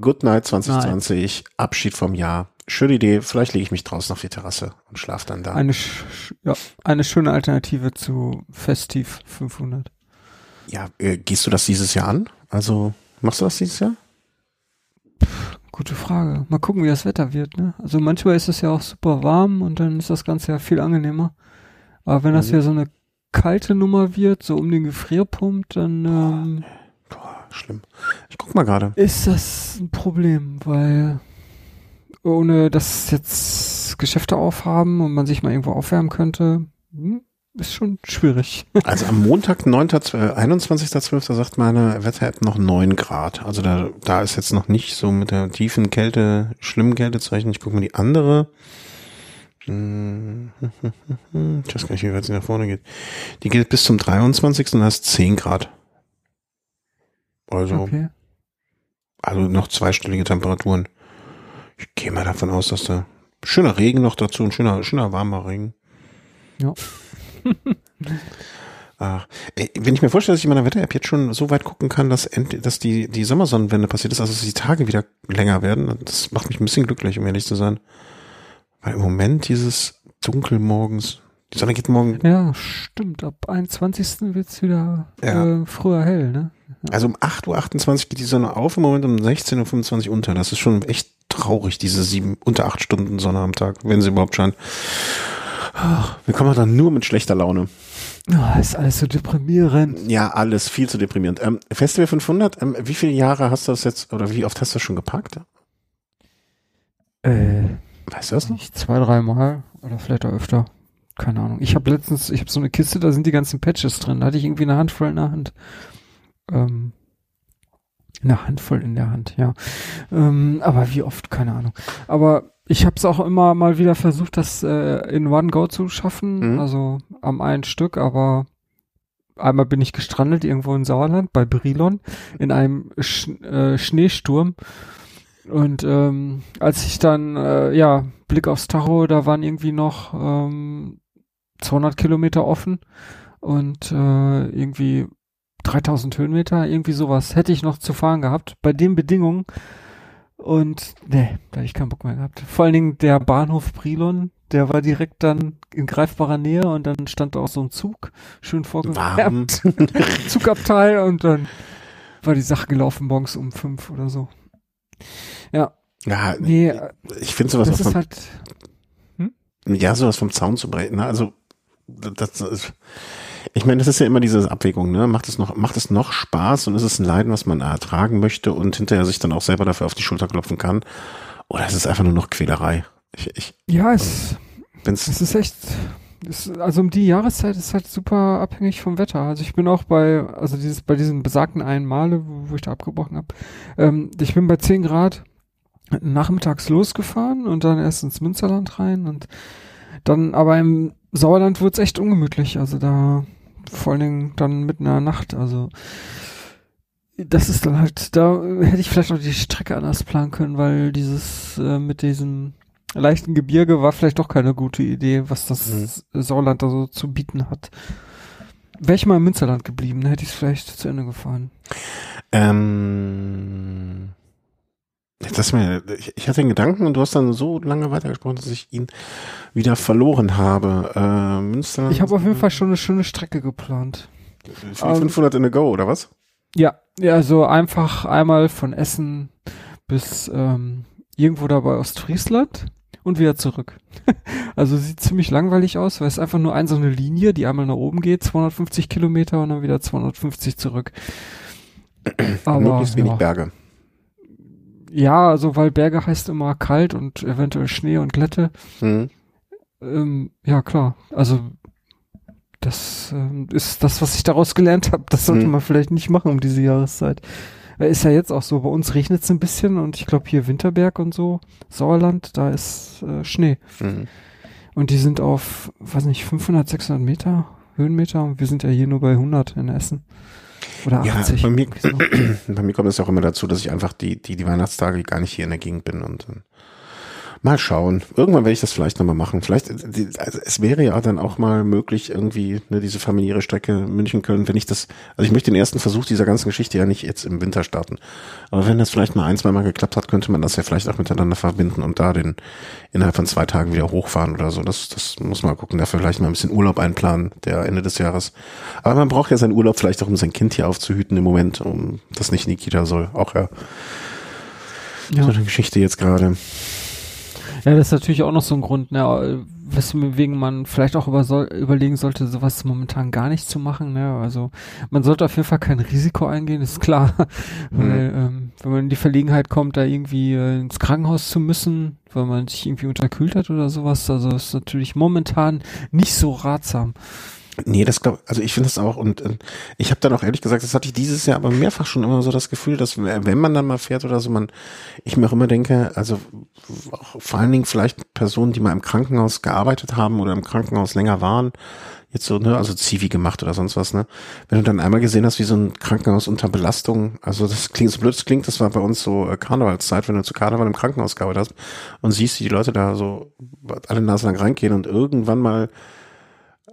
Good Night 2020. Nein. Abschied vom Jahr. Schöne Idee. Vielleicht lege ich mich draußen auf die Terrasse und schlafe dann da. Eine, ja, eine schöne Alternative zu Festiv 500. Ja, äh, gehst du das dieses Jahr an? Also, machst du das dieses Jahr? Gute Frage. Mal gucken, wie das Wetter wird. Ne? Also manchmal ist es ja auch super warm und dann ist das Ganze ja viel angenehmer. Aber wenn das mhm. ja so eine kalte Nummer wird, so um den Gefrierpunkt, dann ähm, Boah, schlimm. Ich guck mal gerade. Ist das ein Problem, weil ohne dass jetzt Geschäfte aufhaben und man sich mal irgendwo aufwärmen könnte, hm, ist schon schwierig. Also am Montag, 9. 21.12. sagt meine Wetter-App noch 9 Grad. Also da, da ist jetzt noch nicht so mit der tiefen Kälte, schlimmen Kältezeichen. Ich gucke mal die andere. Ich weiß gar nicht, wie weit sie nach vorne geht. Die geht bis zum 23. und hast 10 Grad. Also, okay. also noch zweistellige Temperaturen. Ich gehe mal davon aus, dass da schöner Regen noch dazu, ein schöner, schöner warmer Regen. Ja. Ach, ey, wenn ich mir vorstelle, dass ich in meiner Wetter-App jetzt schon so weit gucken kann, dass, dass die, die Sommersonnenwende passiert ist, also dass die Tage wieder länger werden, das macht mich ein bisschen glücklich, um ehrlich zu sein. Weil im Moment dieses Dunkel morgens, Die Sonne geht morgen. Ja, stimmt. Ab 21. wird's wieder ja. äh, früher hell, ne? Ja. Also um 8.28 Uhr geht die Sonne auf, im Moment um 16.25 Uhr unter. Das ist schon echt traurig, diese sieben, unter acht Stunden Sonne am Tag, wenn sie überhaupt scheint. Wir kommen dann nur mit schlechter Laune. Oh, ist alles so deprimierend. Ja, alles viel zu deprimierend. Ähm, Festival 500, ähm, wie viele Jahre hast du das jetzt, oder wie oft hast du das schon geparkt? Äh, weißt du das noch? Zwei, dreimal oder vielleicht auch öfter. Keine Ahnung. Ich habe letztens, ich habe so eine Kiste, da sind die ganzen Patches drin. Da hatte ich irgendwie eine Handvoll in der Hand. Ähm, eine Handvoll in der Hand, ja. Ähm, aber wie oft, keine Ahnung. Aber ich habe es auch immer mal wieder versucht, das äh, in One Go zu schaffen, mhm. also am einen Stück, aber einmal bin ich gestrandet irgendwo in Sauerland bei Brilon in einem Sch äh, Schneesturm. Und ähm, als ich dann, äh, ja, Blick aufs Tacho, da waren irgendwie noch ähm, 200 Kilometer offen und äh, irgendwie 3000 Höhenmeter, irgendwie sowas hätte ich noch zu fahren gehabt. Bei den Bedingungen und nee, da habe ich keinen Bock mehr gehabt. Vor allen Dingen der Bahnhof Brilon, der war direkt dann in greifbarer Nähe und dann stand da auch so ein Zug, schön vorgewärmt. Zugabteil und dann war die Sache gelaufen morgens um fünf oder so. Ja. Ja, nee, ich finde sowas das ist halt, hm? ja, sowas vom Zaun zu brechen, ne? also das ist, ich meine, das ist ja immer diese Abwägung, ne? Macht es noch, macht es noch Spaß und ist es ein Leiden, was man ertragen möchte und hinterher sich dann auch selber dafür auf die Schulter klopfen kann? Oder ist es einfach nur noch Quälerei? Ich, ich, ja, es, ähm, es ist echt, es, also um die Jahreszeit ist halt super abhängig vom Wetter. Also ich bin auch bei, also dieses, bei diesen besagten einen Male, wo, wo ich da abgebrochen habe, ähm, ich bin bei 10 Grad nachmittags losgefahren und dann erst ins Münsterland rein und dann aber im Sauerland wurde es echt ungemütlich. Also da vor allen Dingen dann mitten in der Nacht. Also das ist dann halt, da hätte ich vielleicht noch die Strecke anders planen können, weil dieses äh, mit diesem leichten Gebirge war vielleicht doch keine gute Idee, was das mhm. Sauerland da so zu bieten hat. Wäre ich mal im Münsterland geblieben, hätte ich es vielleicht zu Ende gefahren. Ähm, das mir, ich, ich hatte den Gedanken und du hast dann so lange weitergesprochen, dass ich ihn wieder verloren habe. Äh, Münster. Ich habe auf jeden Fall schon eine schöne Strecke geplant. 500 in a go, oder was? Ja, ja, so einfach einmal von Essen bis ähm, irgendwo da bei Ostfriesland und wieder zurück. also sieht ziemlich langweilig aus, weil es einfach nur ein so eine Linie, die einmal nach oben geht, 250 Kilometer und dann wieder 250 zurück. Aber, Möglichst wenig ja. Berge. Ja, also weil Berge heißt immer kalt und eventuell Schnee und Glätte. Mhm. Ähm, ja, klar. Also das ähm, ist das, was ich daraus gelernt habe. Das sollte mhm. man vielleicht nicht machen um diese Jahreszeit. Äh, ist ja jetzt auch so, bei uns regnet es ein bisschen und ich glaube hier Winterberg und so, Sauerland, da ist äh, Schnee. Mhm. Und die sind auf, weiß nicht, 500, 600 Meter Höhenmeter und wir sind ja hier nur bei 100 in Essen. Oder 80. Ja, bei mir, bei mir kommt es auch immer dazu, dass ich einfach die, die, die Weihnachtstage gar nicht hier in der Gegend bin und dann Mal schauen. Irgendwann werde ich das vielleicht nochmal machen. Vielleicht, also es wäre ja dann auch mal möglich, irgendwie ne, diese familiäre Strecke München-Köln, wenn ich das, also ich möchte den ersten Versuch dieser ganzen Geschichte ja nicht jetzt im Winter starten. Aber wenn das vielleicht mal ein, zwei Mal geklappt hat, könnte man das ja vielleicht auch miteinander verbinden und da den innerhalb von zwei Tagen wieder hochfahren oder so. Das, das muss man gucken. Dafür vielleicht mal ein bisschen Urlaub einplanen, der Ende des Jahres. Aber man braucht ja seinen Urlaub vielleicht auch, um sein Kind hier aufzuhüten im Moment, um das nicht in die Kita soll. Auch ja. ja. So eine Geschichte jetzt gerade. Ja, das ist natürlich auch noch so ein Grund, ne, weswegen man vielleicht auch über soll, überlegen sollte, sowas momentan gar nicht zu machen. Ne? Also man sollte auf jeden Fall kein Risiko eingehen, ist klar. Mhm. Weil ähm, wenn man in die Verlegenheit kommt, da irgendwie äh, ins Krankenhaus zu müssen, weil man sich irgendwie unterkühlt hat oder sowas, also ist natürlich momentan nicht so ratsam. Nee, das glaube also ich finde das auch und, und ich habe dann auch ehrlich gesagt, das hatte ich dieses Jahr aber mehrfach schon immer so das Gefühl, dass wenn man dann mal fährt oder so, man, ich mir auch immer denke, also vor allen Dingen vielleicht Personen, die mal im Krankenhaus gearbeitet haben oder im Krankenhaus länger waren, jetzt so, ne, also Zivi gemacht oder sonst was, ne? Wenn du dann einmal gesehen hast, wie so ein Krankenhaus unter Belastung, also das klingt so blöd, das klingt, das war bei uns so äh, Karnevalszeit, wenn du zu Karneval im Krankenhaus gearbeitet hast und siehst, wie die Leute da so alle Nase lang reingehen und irgendwann mal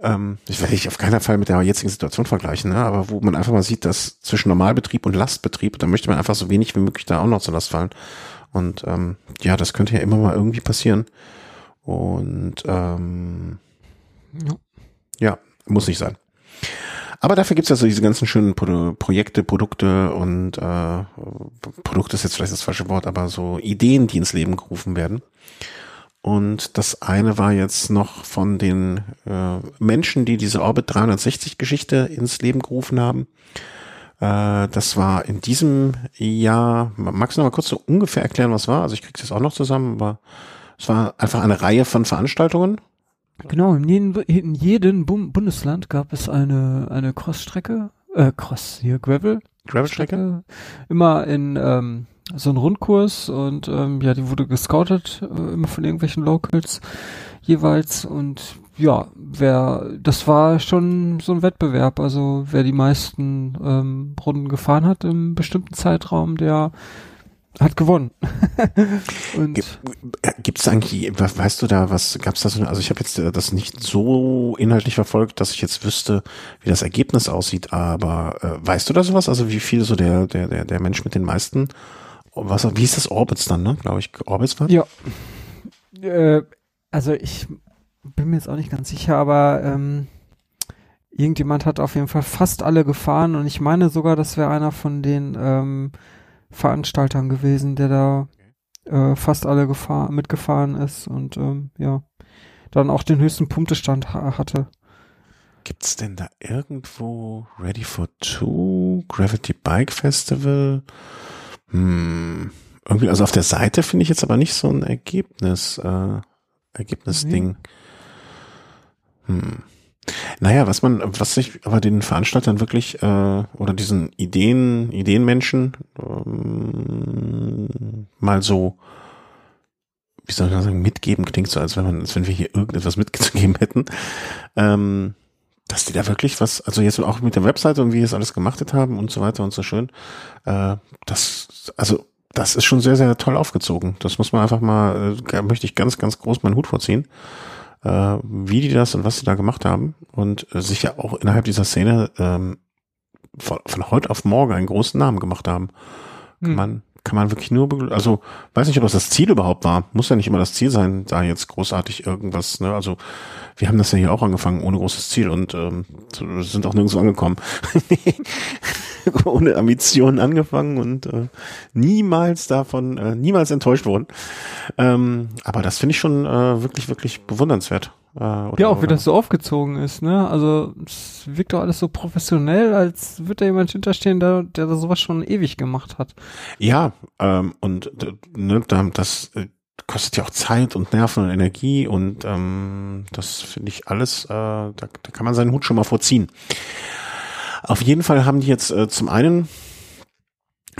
ähm, ich werde ich auf keinen Fall mit der jetzigen Situation vergleichen, ne? aber wo man einfach mal sieht, dass zwischen Normalbetrieb und Lastbetrieb, da möchte man einfach so wenig wie möglich da auch noch zur Last fallen. Und ähm, ja, das könnte ja immer mal irgendwie passieren. Und ähm, ja. Ja, muss nicht sein. Aber dafür gibt's also diese ganzen schönen Pro Projekte, Produkte und äh, Produkte ist jetzt vielleicht das falsche Wort, aber so Ideen, die ins Leben gerufen werden. Und das eine war jetzt noch von den äh, Menschen, die diese Orbit 360 Geschichte ins Leben gerufen haben. Äh, das war in diesem Jahr, magst du noch mal kurz so ungefähr erklären, was war? Also ich krieg's jetzt auch noch zusammen, aber es war einfach eine Reihe von Veranstaltungen Genau, in jedem, in jedem Bundesland gab es eine, eine Cross-Strecke, äh, Cross, hier, Gravel. Gravel-Strecke? Immer in, ähm, so ein Rundkurs und, ähm, ja, die wurde gescoutet, äh, immer von irgendwelchen Locals jeweils und ja, wer, das war schon so ein Wettbewerb, also wer die meisten ähm, Runden gefahren hat im bestimmten Zeitraum, der hat gewonnen. Gibt es eigentlich, weißt du da, was gab es da so, also ich habe jetzt äh, das nicht so inhaltlich verfolgt, dass ich jetzt wüsste, wie das Ergebnis aussieht, aber äh, weißt du da sowas? Also wie viel so der, der, der, der Mensch mit den meisten, was, wie ist das Orbits dann, ne? Glaube ich, Orbits war? Ja. Äh, also ich bin mir jetzt auch nicht ganz sicher, aber ähm, irgendjemand hat auf jeden Fall fast alle gefahren und ich meine sogar, das wäre einer von den ähm, Veranstaltern gewesen, der da äh, fast alle gefahr mitgefahren ist und ähm, ja, dann auch den höchsten Punktestand ha hatte. Gibt's denn da irgendwo Ready for Two, Gravity Bike Festival? Hm, irgendwie, also auf der Seite finde ich jetzt aber nicht so ein Ergebnis, äh, Ergebnisding. Hm. Naja, was man, was sich aber den Veranstaltern wirklich äh, oder diesen Ideen, Ideenmenschen ähm, mal so, wie soll ich sagen, mitgeben klingt so, als wenn man, als wenn wir hier irgendetwas mitzugeben hätten. Ähm, dass die da wirklich was, also jetzt auch mit der Webseite und wie es alles gemacht haben und so weiter und so schön, äh, das, also das ist schon sehr, sehr toll aufgezogen. Das muss man einfach mal, äh, möchte ich ganz, ganz groß meinen Hut vorziehen äh, wie die das und was sie da gemacht haben und äh, sich ja auch innerhalb dieser Szene ähm, von, von heute auf morgen einen großen Namen gemacht haben. Kann hm. man kann man wirklich nur, also weiß nicht, ob das das Ziel überhaupt war. Muss ja nicht immer das Ziel sein, da jetzt großartig irgendwas, ne? Also wir haben das ja hier auch angefangen ohne großes Ziel und ähm, sind auch nirgendwo angekommen. ohne Ambitionen angefangen und äh, niemals davon, äh, niemals enttäuscht wurden. Ähm, aber das finde ich schon äh, wirklich, wirklich bewundernswert. Äh, oder, ja, auch wie das so aufgezogen ist, ne? Also es wirkt doch alles so professionell, als würde da jemand hinterstehen, der, der sowas schon ewig gemacht hat. Ja, ähm, und ne, das äh, kostet ja auch Zeit und Nerven und Energie und ähm, das finde ich alles, äh, da, da kann man seinen Hut schon mal vorziehen. Auf jeden Fall haben die jetzt äh, zum einen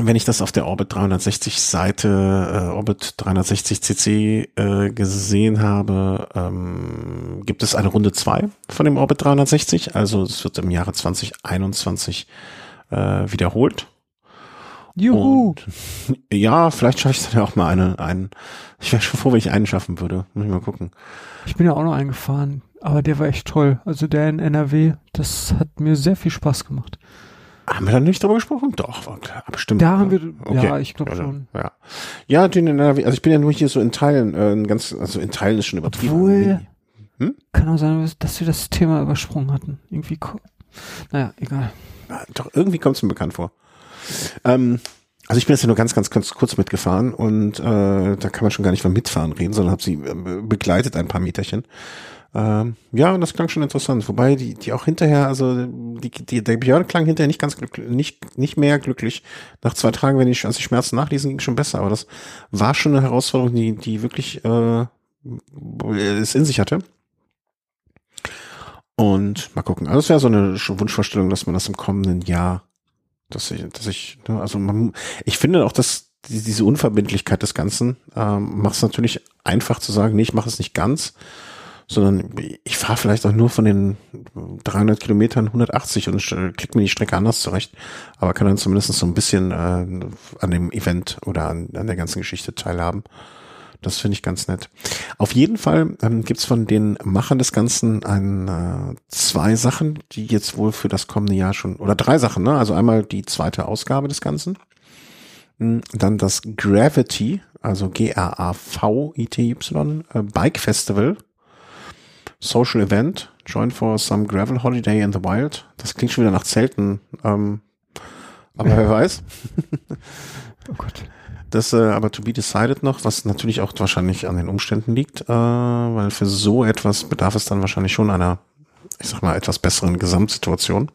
wenn ich das auf der Orbit 360 Seite, äh, Orbit 360 CC äh, gesehen habe, ähm, gibt es eine Runde zwei von dem Orbit 360. Also es wird im Jahre 2021 äh, wiederholt. Juhu. Und, ja, vielleicht schaffe ich dann ja auch mal eine, einen. Ich wäre schon froh, wenn ich einen schaffen würde. Muss ich mal gucken. Ich bin ja auch noch eingefahren, aber der war echt toll. Also der in NRW, das hat mir sehr viel Spaß gemacht. Haben wir da nicht drüber gesprochen? Doch, bestimmt. Da haben wir, okay. ja, ich glaube schon. Ja, ja den in NRW, also ich bin ja nur hier so in Teilen, äh, ganz, also in Teilen ist schon übertrieben. Obwohl, hm? kann auch sein, dass wir das Thema übersprungen hatten. Irgendwie, naja, egal. Ja, doch, irgendwie kommt es mir bekannt vor. Ähm, also ich bin jetzt ja nur ganz, ganz, ganz kurz mitgefahren und äh, da kann man schon gar nicht von mitfahren reden, sondern habe sie äh, begleitet ein paar Meterchen. Ähm, ja, das klang schon interessant. Wobei die, die auch hinterher, also die, die, der Björn klang hinterher nicht ganz glücklich, nicht, nicht mehr glücklich. Nach zwei Tagen, wenn ich, als die Schmerzen nachlesen, ging schon besser. Aber das war schon eine Herausforderung, die, die wirklich äh, es in sich hatte. Und mal gucken. Also es wäre so eine Wunschvorstellung, dass man das im kommenden Jahr, dass ich, dass ich, ne, also man, ich finde auch, dass diese Unverbindlichkeit des Ganzen ähm, macht es natürlich einfach zu sagen, nee, ich mache es nicht ganz sondern ich fahre vielleicht auch nur von den 300 Kilometern 180 und klick mir die Strecke anders zurecht, aber kann dann zumindest so ein bisschen äh, an dem Event oder an, an der ganzen Geschichte teilhaben. Das finde ich ganz nett. Auf jeden Fall ähm, gibt von den Machern des Ganzen ein, äh, zwei Sachen, die jetzt wohl für das kommende Jahr schon, oder drei Sachen, ne? Also einmal die zweite Ausgabe des Ganzen. Hm, dann das Gravity, also G-R-A-V-I-T-Y, äh, Bike Festival Social Event, join for some gravel holiday in the wild. Das klingt schon wieder nach Zelten, ähm, aber wer weiß. oh Gott. Das äh, aber to be decided noch, was natürlich auch wahrscheinlich an den Umständen liegt, äh, weil für so etwas bedarf es dann wahrscheinlich schon einer, ich sag mal, etwas besseren Gesamtsituation.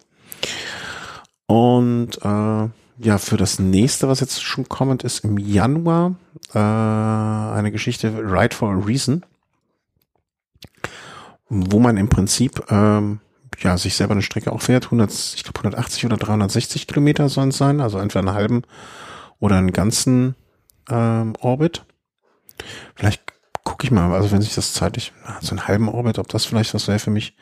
Und äh, ja, für das nächste, was jetzt schon kommend ist, im Januar, äh, eine Geschichte Ride for a Reason, wo man im Prinzip ähm, ja sich selber eine Strecke auch fährt, 100, ich glaube 180 oder 360 Kilometer sollen es sein, also entweder einen halben oder einen ganzen ähm, Orbit. Vielleicht gucke ich mal, also wenn sich das zeitlich, so einen halben Orbit, ob das vielleicht was wäre für mich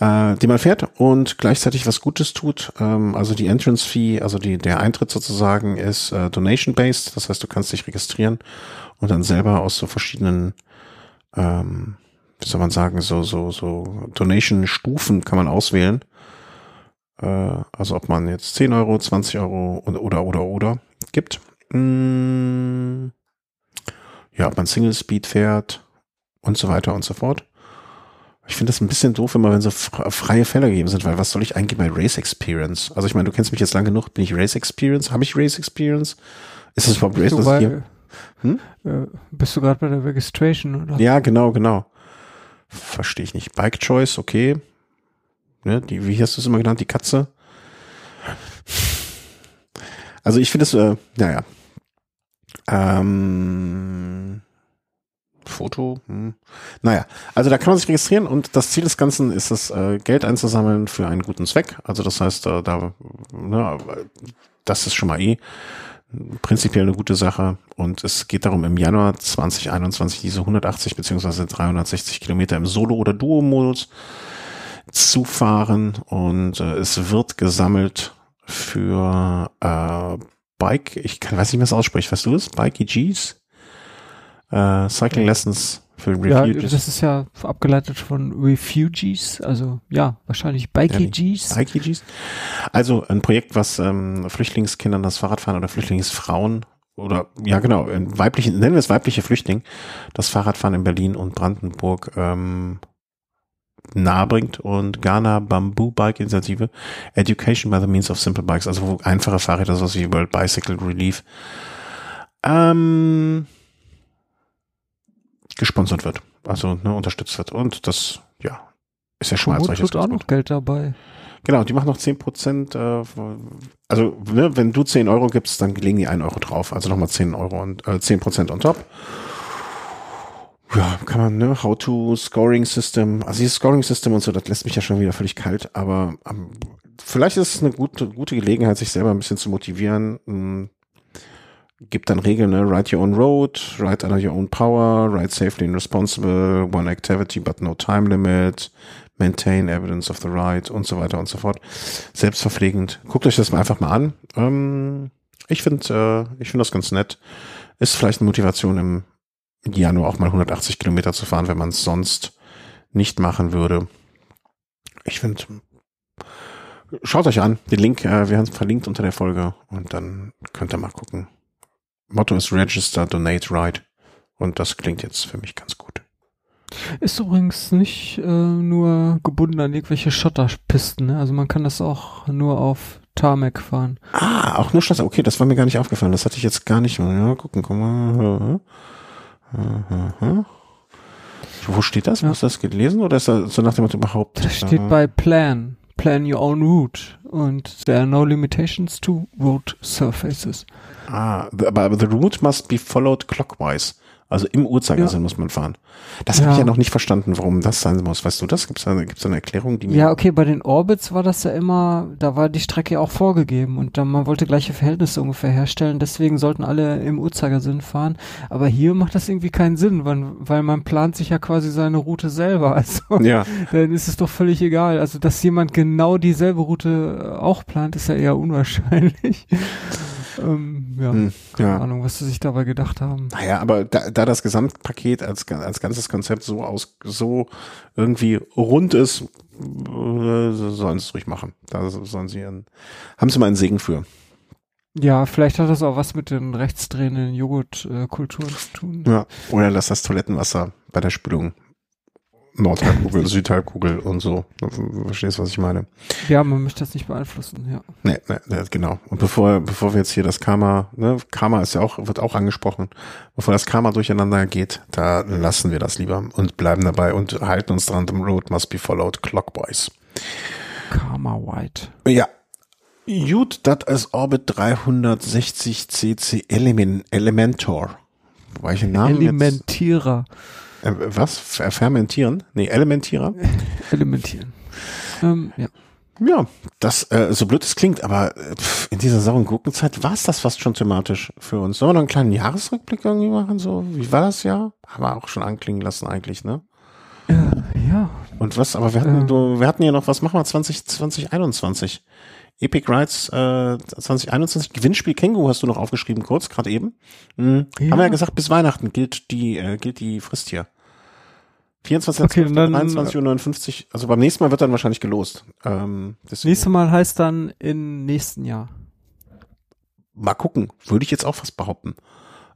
äh, die man fährt und gleichzeitig was Gutes tut. Ähm, also die Entrance Fee, also die, der Eintritt sozusagen ist äh, Donation-based. Das heißt, du kannst dich registrieren und dann selber aus so verschiedenen, ähm, wie soll man sagen, so, so, so Donation-Stufen kann man auswählen. Äh, also ob man jetzt 10 Euro, 20 Euro oder, oder, oder, oder gibt. Mm, ja, ob man Single Speed fährt und so weiter und so fort. Ich finde das ein bisschen doof, immer wenn so freie Fälle gegeben sind, weil was soll ich eigentlich bei Race Experience? Also ich meine, du kennst mich jetzt lang genug, bin ich Race Experience? Habe ich Race Experience? Ist das überhaupt Race, was bei, hier? Hm? Äh, bist du gerade bei der Registration, oder? Ja, genau, genau. Verstehe ich nicht. Bike Choice, okay. Ne, die, wie hast du es immer genannt? Die Katze? Also ich finde es, äh, naja. Ähm, Foto. Hm. Naja, also da kann man sich registrieren und das Ziel des Ganzen ist es, äh, Geld einzusammeln für einen guten Zweck. Also das heißt, äh, da, ne, das ist schon mal eh prinzipiell eine gute Sache. Und es geht darum, im Januar 2021 diese 180 beziehungsweise 360 Kilometer im Solo- oder Duo-Modus zu fahren. Und äh, es wird gesammelt für äh, Bike, ich kann, weiß nicht, wie man es ausspricht, weißt du es? Bike EGs? äh, Cycling Lessons für Refugees. Ja, das ist ja abgeleitet von Refugees, also ja, wahrscheinlich Bikeegees. Ja, Bikeegees. Also ein Projekt, was ähm, Flüchtlingskindern das Fahrradfahren oder Flüchtlingsfrauen oder ja genau, weibliche, nennen wir es weibliche Flüchtling, das Fahrradfahren in Berlin und Brandenburg ähm, nahebringt und Ghana Bamboo Bike Initiative Education by the Means of Simple Bikes, also einfache Fahrräder, so wie World Bicycle Relief, ähm, gesponsert wird, also ne, unterstützt wird. Und das, ja, ist ja schon mal als solches. auch noch Geld dabei. Genau, die machen noch zehn Prozent, äh, also ne, wenn du zehn Euro gibst, dann legen die einen Euro drauf, also nochmal zehn Euro und äh, zehn Prozent on top. Ja, kann man, ne, How to Scoring System, also dieses Scoring System und so, das lässt mich ja schon wieder völlig kalt, aber ähm, vielleicht ist es eine gute, gute Gelegenheit, sich selber ein bisschen zu motivieren, mh, hm, gibt dann Regeln, ne? Ride your own road, ride under your own power, ride safely and responsible, one activity but no time limit, maintain evidence of the ride und so weiter und so fort. Selbstverpflegend. Guckt euch das mal einfach mal an. Ähm, ich finde, äh, ich finde das ganz nett. Ist vielleicht eine Motivation im Januar auch mal 180 Kilometer zu fahren, wenn man es sonst nicht machen würde. Ich finde, schaut euch an. Den Link, äh, wir haben es verlinkt unter der Folge und dann könnt ihr mal gucken. Motto ist Register, Donate, Write. Und das klingt jetzt für mich ganz gut. Ist übrigens nicht äh, nur gebunden an irgendwelche Schotterpisten. Ne? Also man kann das auch nur auf Tarmac fahren. Ah, auch nur Schotter. Okay, das war mir gar nicht aufgefallen. Das hatte ich jetzt gar nicht. Ja, gucken, guck mal. Wo steht das? Ja. Hast du das gelesen oder ist das so nach dem Motto überhaupt? Das steht äh, bei Plan. Plan your own route. Und there are no limitations to road surfaces. Ah, aber the route must be followed clockwise. Also im Uhrzeigersinn ja. muss man fahren. Das ja. habe ich ja noch nicht verstanden, warum das sein muss. Weißt du das? Gibt es da, gibt's da eine Erklärung? Die ja, okay, bei den Orbits war das ja immer, da war die Strecke ja auch vorgegeben und dann, man wollte gleiche Verhältnisse ungefähr herstellen, deswegen sollten alle im Uhrzeigersinn fahren. Aber hier macht das irgendwie keinen Sinn, weil, weil man plant sich ja quasi seine Route selber. Also ja. dann ist es doch völlig egal. Also dass jemand genau dieselbe Route auch plant, ist ja eher unwahrscheinlich. Ähm, ja, hm, keine ja. Ahnung, was sie sich dabei gedacht haben. Naja, aber da, da das Gesamtpaket als, als ganzes Konzept so aus, so irgendwie rund ist, äh, sollen sie es ruhig machen. Da sollen sie ihren, haben sie mal einen Segen für. Ja, vielleicht hat das auch was mit den rechtsdrehenden Joghurtkulturen äh, zu tun. Ja, oder lass das Toilettenwasser bei der Spülung Nordhalbkugel, Südhalbkugel und so. Verstehst, was ich meine? Ja, man möchte das nicht beeinflussen, ja. Nee, nee, nee, genau. Und bevor, bevor wir jetzt hier das Karma, ne, Karma ist ja auch, wird auch angesprochen, bevor das Karma durcheinander geht, da lassen wir das lieber und bleiben dabei und halten uns dran, the road must be followed clockwise. Karma White. Ja. Gut, das ist Orbit 360 CC Element, Elementor. Den Namen Elementierer. Jetzt äh, was? Fermentieren? Nee, Elementierer? Elementieren. Ähm, ja. Ja, das, äh, so blöd es klingt, aber äh, in dieser sauren Gurkenzeit war es das fast schon thematisch für uns. Sollen wir noch einen kleinen Jahresrückblick irgendwie machen? So, wie war das Jahr? Haben wir auch schon anklingen lassen eigentlich, ne? Ja, ja. Und was, aber wir hatten, ähm, wir hatten ja noch, was machen wir 20, 2021? Epic Rides äh, 2021 Gewinnspiel Känguru hast du noch aufgeschrieben, kurz, gerade eben. Mhm. Ja. Haben wir ja gesagt, bis Weihnachten gilt die, äh, gilt die Frist hier. 24. Okay, 23.59 Uhr, also beim nächsten Mal wird dann wahrscheinlich gelost. Ähm, Nächstes Mal heißt dann im nächsten Jahr. Mal gucken, würde ich jetzt auch fast behaupten.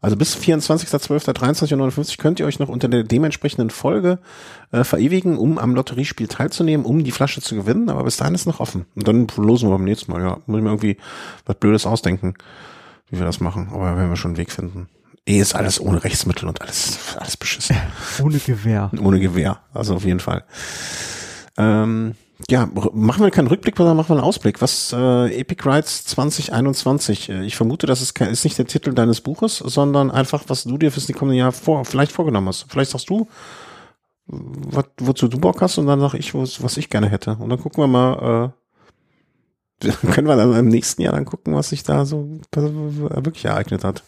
Also bis 24.12.23.59 könnt ihr euch noch unter der dementsprechenden Folge äh, verewigen, um am Lotteriespiel teilzunehmen, um die Flasche zu gewinnen. Aber bis dahin ist noch offen. Und dann losen wir beim nächsten Mal. Ja, muss ich mir irgendwie was Blödes ausdenken, wie wir das machen. Aber werden wir schon einen Weg finden. Eh ist alles ohne Rechtsmittel und alles, alles beschissen. Ohne Gewehr. Ohne Gewehr. Also auf jeden Fall. Ähm, ja, machen wir keinen Rückblick, sondern machen wir einen Ausblick. Was äh, Epic Rides 2021? Äh, ich vermute, das ist, kein, ist nicht der Titel deines Buches, sondern einfach, was du dir fürs kommende Jahr vor, vielleicht vorgenommen hast. Vielleicht sagst du, was, wozu du Bock hast, und dann sag ich, was ich gerne hätte. Und dann gucken wir mal, äh, können wir dann im nächsten Jahr dann gucken, was sich da so wirklich ereignet hat.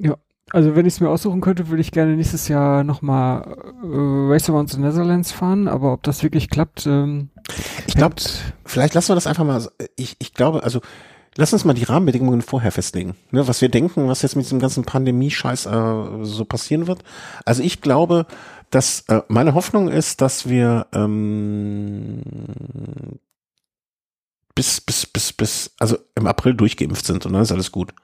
Ja, also wenn ich es mir aussuchen könnte, würde ich gerne nächstes Jahr nochmal äh, Race Around the Netherlands fahren, aber ob das wirklich klappt. Ähm, ich glaube, vielleicht lassen wir das einfach mal. Ich, ich glaube, also lass uns mal die Rahmenbedingungen vorher festlegen. Ne, was wir denken, was jetzt mit diesem ganzen Pandemie-Scheiß äh, so passieren wird. Also ich glaube, dass äh, meine Hoffnung ist, dass wir ähm, bis, bis, bis, bis, also im April durchgeimpft sind und dann ist alles gut.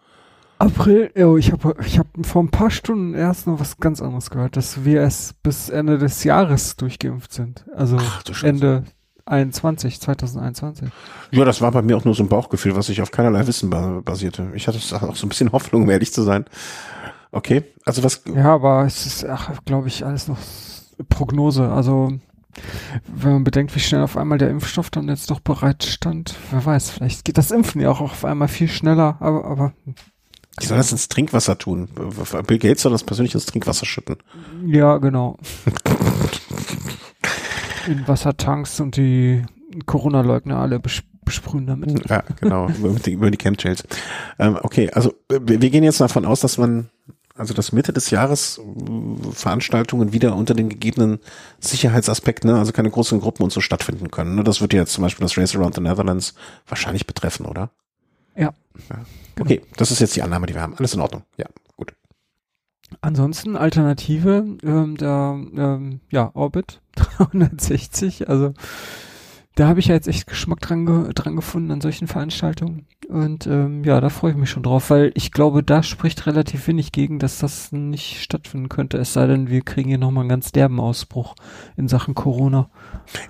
April, oh, ich habe ich hab vor ein paar Stunden erst noch was ganz anderes gehört, dass wir es bis Ende des Jahres durchgeimpft sind. Also Ach, Ende 21, 2021. Ja, das war bei mir auch nur so ein Bauchgefühl, was sich auf keinerlei Wissen basierte. Ich hatte auch so ein bisschen Hoffnung, um ehrlich zu sein. Okay, also was. Ja, aber es ist, glaube ich, alles noch Prognose. Also wenn man bedenkt, wie schnell auf einmal der Impfstoff dann jetzt doch bereit stand, wer weiß, vielleicht geht das Impfen ja auch auf einmal viel schneller, aber, aber die sollen das ins Trinkwasser tun. Bill Gates soll das persönlich ins Trinkwasser schütten. Ja, genau. In Wassertanks und die Corona-Leugner alle besprühen damit. Ja, genau, über die, über die Chemtrails. Ähm, okay, also wir, gehen jetzt davon aus, dass man, also dass Mitte des Jahres äh, Veranstaltungen wieder unter den gegebenen Sicherheitsaspekten, ne, also keine großen Gruppen und so stattfinden können. Ne? Das wird ja jetzt zum Beispiel das Race Around the Netherlands wahrscheinlich betreffen, oder? Ja. ja. Genau. Okay, das ist jetzt die Annahme, die wir haben. Alles in Ordnung. Ja, gut. Ansonsten Alternative, ähm, da, ähm, ja, Orbit 360, also da habe ich ja jetzt echt Geschmack dran, ge dran gefunden an solchen Veranstaltungen. Und ähm, ja, da freue ich mich schon drauf, weil ich glaube, da spricht relativ wenig gegen, dass das nicht stattfinden könnte. Es sei denn, wir kriegen hier nochmal einen ganz derben Ausbruch in Sachen Corona.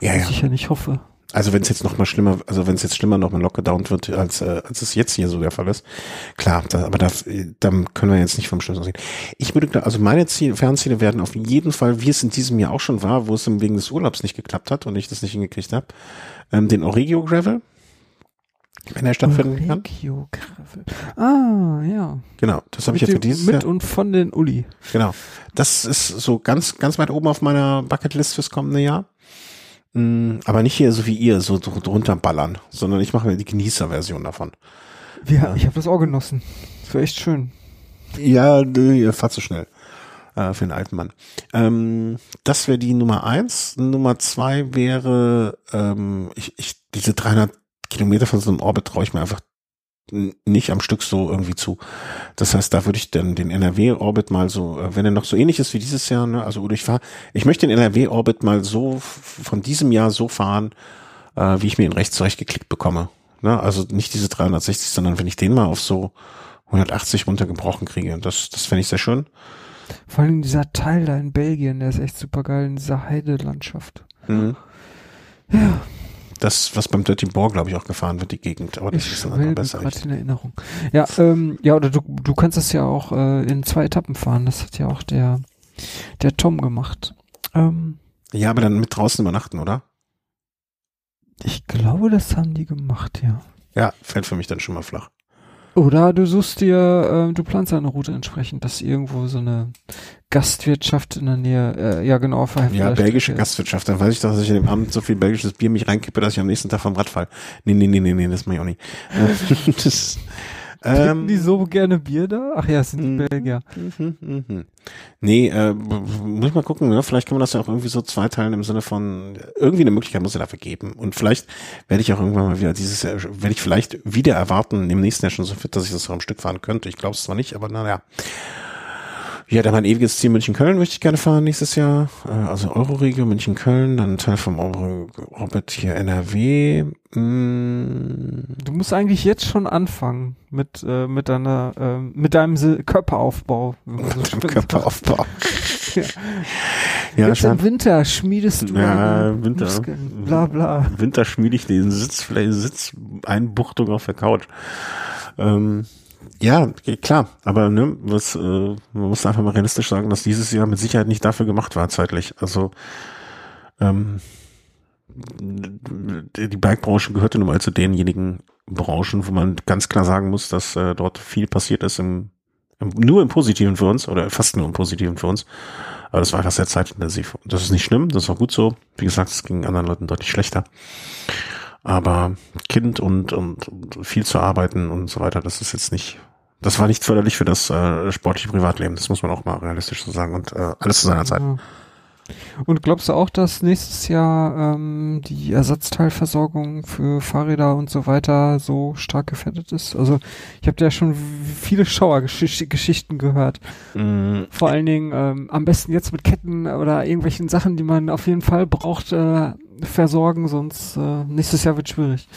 Ja, was ja. ich ja nicht hoffe. Also wenn es jetzt noch mal schlimmer, also wenn es jetzt schlimmer noch mal lockdown wird, als, äh, als es jetzt hier so der Fall ist, klar, da, aber da, dann können wir jetzt nicht vom Schluss sehen. Ich würde, also meine Ziel, Fernziele werden auf jeden Fall, wie es in diesem Jahr auch schon war, wo es wegen des Urlaubs nicht geklappt hat und ich das nicht hingekriegt habe, ähm, den Origio Gravel, wenn er stattfinden kann. Origio Gravel. Ah, ja. Genau, das habe ich ja für dieses mit Jahr. und von den Uli. Genau, das ist so ganz, ganz weit oben auf meiner Bucketlist fürs kommende Jahr. Mm, aber nicht hier so wie ihr, so drunter ballern, sondern ich mache mir die Genießerversion davon. Ja, ich habe das auch genossen. Das war echt schön. Ja, ihr fahrt zu so schnell äh, für den alten Mann. Ähm, das wäre die Nummer eins. Nummer zwei wäre, ähm, ich, ich, diese 300 Kilometer von so einem Orbit traue ich mir einfach nicht am Stück so irgendwie zu. Das heißt, da würde ich dann den NRW-Orbit mal so, äh, wenn er noch so ähnlich ist wie dieses Jahr, ne, also oder ich fahre, ich möchte den NRW-Orbit mal so von diesem Jahr so fahren, äh, wie ich mir ihn rechts zurechtgeklickt bekomme. Ne? Also nicht diese 360, sondern wenn ich den mal auf so 180 runtergebrochen kriege. Das, das fände ich sehr schön. Vor allem dieser Teil da in Belgien, der ist echt super geil, in dieser Heidelandschaft. Mhm. Ja. Das, was beim Dirty Boar, glaube ich, auch gefahren wird, die Gegend. Aber das ich ist dann besser. gerade in Erinnerung. Ja, ähm, ja, oder du, du kannst das ja auch äh, in zwei Etappen fahren. Das hat ja auch der, der Tom gemacht. Ähm, ja, aber dann mit draußen übernachten, oder? Ich glaube, das haben die gemacht, ja. Ja, fällt für mich dann schon mal flach. Oder du suchst dir, äh, du planst eine Route entsprechend, dass irgendwo so eine Gastwirtschaft in der Nähe, äh, ja genau, verheftet Ja, belgische Gastwirtschaft, dann weiß ich doch, dass ich in dem Abend so viel belgisches Bier mich reinkippe, dass ich am nächsten Tag vom Rad fall. Nee, nee, nee, nee, nee, das mach ich auch nicht. das, ähm, die so gerne Bier da? Ach ja, es sind die mhm, Belgier. Mhm, mhm. Nee, äh, muss ich mal gucken, ne? vielleicht kann man das ja auch irgendwie so zweiteilen im Sinne von, irgendwie eine Möglichkeit muss es dafür geben. Und vielleicht werde ich auch irgendwann mal wieder dieses Jahr, werde ich vielleicht wieder erwarten, im nächsten Jahr schon so fit, dass ich das auch am Stück fahren könnte. Ich glaube es zwar nicht, aber naja. Ja, dann mein ewiges Ziel München-Köln möchte ich gerne fahren nächstes Jahr. Äh, also Euroregio, München-Köln, dann Teil vom Orbit hier NRW. Mm. Du musst eigentlich jetzt schon anfangen mit, äh, mit deiner, äh, mit deinem Körperaufbau. Mit deinem Körperaufbau. ja. ja jetzt im Winter schmiedest du ja, Winter, Muskeln, bla bla. Winter schmiede ich den Sitz, vielleicht Sitzeinbuchtung auf der Couch. Ähm, ja, klar, aber ne, was, äh, man muss einfach mal realistisch sagen, dass dieses Jahr mit Sicherheit nicht dafür gemacht war zeitlich. Also ähm, die Bikebranche gehörte nun mal zu denjenigen Branchen, wo man ganz klar sagen muss, dass äh, dort viel passiert ist im, im, nur im Positiven für uns oder fast nur im Positiven für uns. Aber das war einfach sehr zeitintensiv. Das ist nicht schlimm, das war gut so. Wie gesagt, es ging anderen Leuten deutlich schlechter. Aber Kind und, und, und viel zu arbeiten und so weiter, das ist jetzt nicht das war nicht förderlich für das äh, sportliche Privatleben. Das muss man auch mal realistisch so sagen und äh, alles zu seiner Zeit. Und glaubst du auch, dass nächstes Jahr ähm, die Ersatzteilversorgung für Fahrräder und so weiter so stark gefettet ist? Also ich habe ja schon viele Schauergeschichten gehört. Mm. Vor allen Dingen ähm, am besten jetzt mit Ketten oder irgendwelchen Sachen, die man auf jeden Fall braucht, äh, versorgen, sonst äh, nächstes Jahr wird schwierig.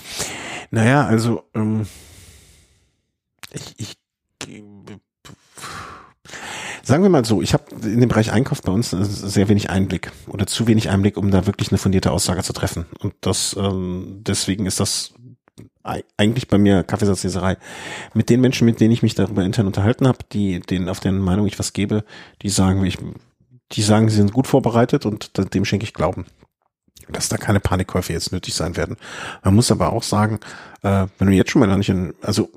Naja, also ähm, ich, ich Sagen wir mal so, ich habe in dem Bereich Einkauf bei uns sehr wenig Einblick oder zu wenig Einblick, um da wirklich eine fundierte Aussage zu treffen. Und das ähm, deswegen ist das eigentlich bei mir Kaffeesatzleserei. Mit den Menschen, mit denen ich mich darüber intern unterhalten habe, die denen auf deren Meinung ich was gebe, die sagen, ich, die sagen, sie sind gut vorbereitet und dem schenke ich Glauben dass da keine Panikkäufe jetzt nötig sein werden. Man muss aber auch sagen, äh, wenn du jetzt schon mal nicht in, also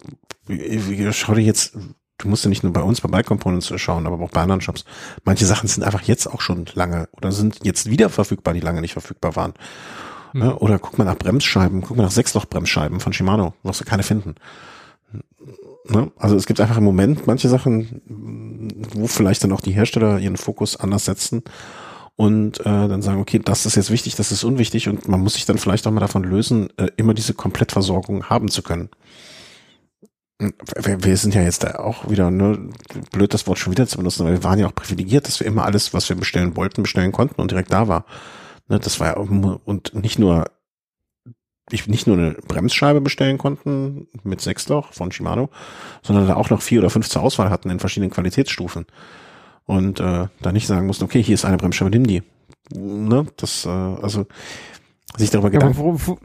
schau dir jetzt, du musst ja nicht nur bei uns bei Bike Components schauen, aber auch bei anderen Shops. Manche Sachen sind einfach jetzt auch schon lange oder sind jetzt wieder verfügbar, die lange nicht verfügbar waren. Mhm. Oder guck mal nach Bremsscheiben, guck mal nach Sechsloch-Bremsscheiben von Shimano, wirst du keine finden. Ne? Also es gibt einfach im Moment manche Sachen, wo vielleicht dann auch die Hersteller ihren Fokus anders setzen und äh, dann sagen, okay, das ist jetzt wichtig, das ist unwichtig und man muss sich dann vielleicht auch mal davon lösen, äh, immer diese Komplettversorgung haben zu können. Wir, sind ja jetzt auch wieder, ne, blöd das Wort schon wieder zu benutzen, aber wir waren ja auch privilegiert, dass wir immer alles, was wir bestellen wollten, bestellen konnten und direkt da war. Ne, das war ja und nicht nur ich nicht nur eine Bremsscheibe bestellen konnten mit Sechsloch von Shimano, sondern da auch noch vier oder fünf zur Auswahl hatten in verschiedenen Qualitätsstufen und äh, da nicht sagen mussten, okay, hier ist eine Bremsscheibe, nimm die. Ne? Das, äh, also sich darüber ja, Gedanken. Wo,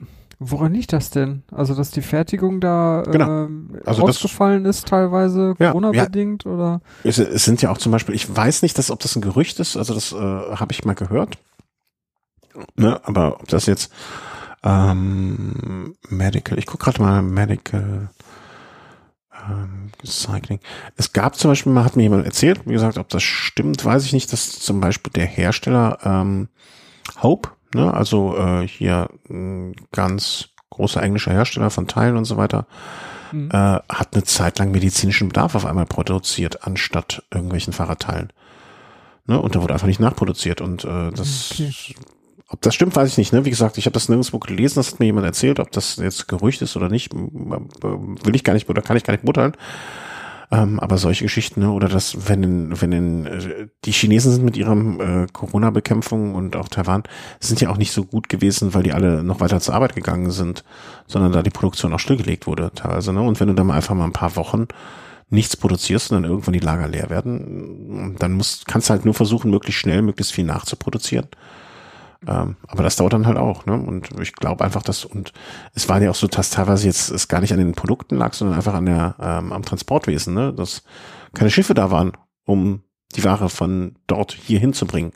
woran liegt das denn? Also, dass die Fertigung da genau. äh, also ausgefallen das, ist teilweise, ja, Corona-bedingt ja. oder? Es, es, sind ja auch zum Beispiel, ich weiß nicht, dass, ob das ein Gerücht ist, also das äh, habe ich mal gehört. Ne? Aber ob das jetzt ähm, Medical, ich gucke gerade mal Medical ähm, Cycling. Es gab zum Beispiel, mal hat mir jemand erzählt, wie gesagt, ob das stimmt, weiß ich nicht, dass zum Beispiel der Hersteller ähm, Hope, ne, also äh, hier ein ganz großer englischer Hersteller von Teilen und so weiter, mhm. äh, hat eine Zeit lang medizinischen Bedarf auf einmal produziert, anstatt irgendwelchen Fahrradteilen. Ne, und da wurde einfach nicht nachproduziert und äh, das okay. Ob das stimmt, weiß ich nicht. Ne? Wie gesagt, ich habe das nirgendwo gelesen, das hat mir jemand erzählt. Ob das jetzt Gerücht ist oder nicht, will ich gar nicht oder kann ich gar nicht beurteilen. Ähm, aber solche Geschichten, ne? oder das, wenn in, wenn in, äh, die Chinesen sind mit ihrem äh, Corona-Bekämpfung und auch Taiwan sind ja auch nicht so gut gewesen, weil die alle noch weiter zur Arbeit gegangen sind, sondern da die Produktion auch stillgelegt wurde teilweise. Ne? Und wenn du da mal einfach mal ein paar Wochen nichts produzierst und dann irgendwann die Lager leer werden, dann musst, kannst halt nur versuchen, möglichst schnell, möglichst viel nachzuproduzieren. Ähm, aber das dauert dann halt auch, ne? Und ich glaube einfach, dass, und es war ja auch so, dass teilweise jetzt es gar nicht an den Produkten lag, sondern einfach an der, ähm, am Transportwesen, ne? Dass keine Schiffe da waren, um die Ware von dort hier hinzubringen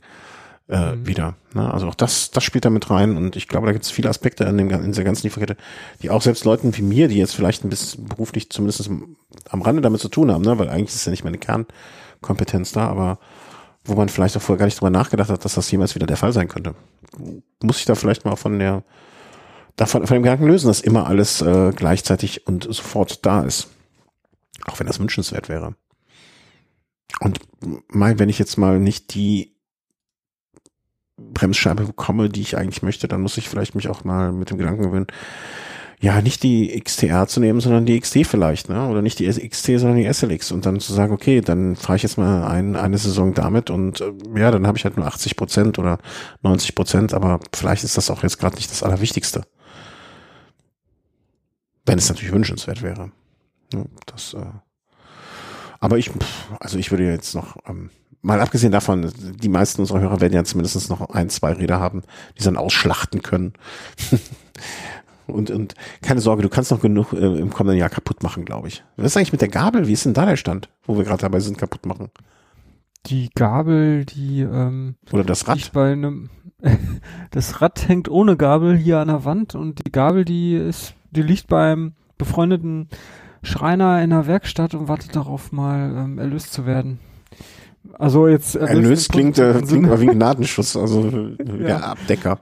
äh, mhm. wieder. Ne? Also auch das, das spielt da mit rein und ich glaube, da gibt es viele Aspekte in, dem, in dieser ganzen Lieferkette, die auch selbst Leuten wie mir, die jetzt vielleicht ein bisschen beruflich zumindest am Rande damit zu tun haben, ne? weil eigentlich ist ja nicht meine Kernkompetenz da, aber wo man vielleicht auch vorher gar nicht drüber nachgedacht hat, dass das jemals wieder der Fall sein könnte. Muss ich da vielleicht mal von der davon von dem Gedanken lösen, dass immer alles äh, gleichzeitig und sofort da ist. Auch wenn das wünschenswert wäre. Und mal, wenn ich jetzt mal nicht die Bremsscheibe bekomme, die ich eigentlich möchte, dann muss ich vielleicht mich auch mal mit dem Gedanken gewöhnen, ja, nicht die XTR zu nehmen, sondern die XT vielleicht, ne? Oder nicht die XT, sondern die SLX und dann zu sagen, okay, dann fahre ich jetzt mal ein, eine Saison damit und äh, ja, dann habe ich halt nur 80 Prozent oder 90 Prozent, aber vielleicht ist das auch jetzt gerade nicht das Allerwichtigste. Wenn es natürlich wünschenswert wäre. Ja, das, äh, aber ich, also ich würde jetzt noch ähm, mal abgesehen davon, die meisten unserer Hörer werden ja zumindest noch ein, zwei Räder haben, die dann ausschlachten können. und, und keine Sorge, du kannst noch genug äh, im kommenden Jahr kaputt machen, glaube ich. Was ist eigentlich mit der Gabel? Wie ist denn da der Stand, wo wir gerade dabei sind, kaputt machen? Die Gabel, die ähm, oder das Rad. Bei einem, das Rad hängt ohne Gabel hier an der Wand und die Gabel, die ist, die liegt beim befreundeten Schreiner in der Werkstatt und wartet darauf, mal ähm, erlöst zu werden. Also jetzt erlöst, erlöst klingt, äh, klingt aber wie ein Gnadenschuss, also der ja. Abdecker.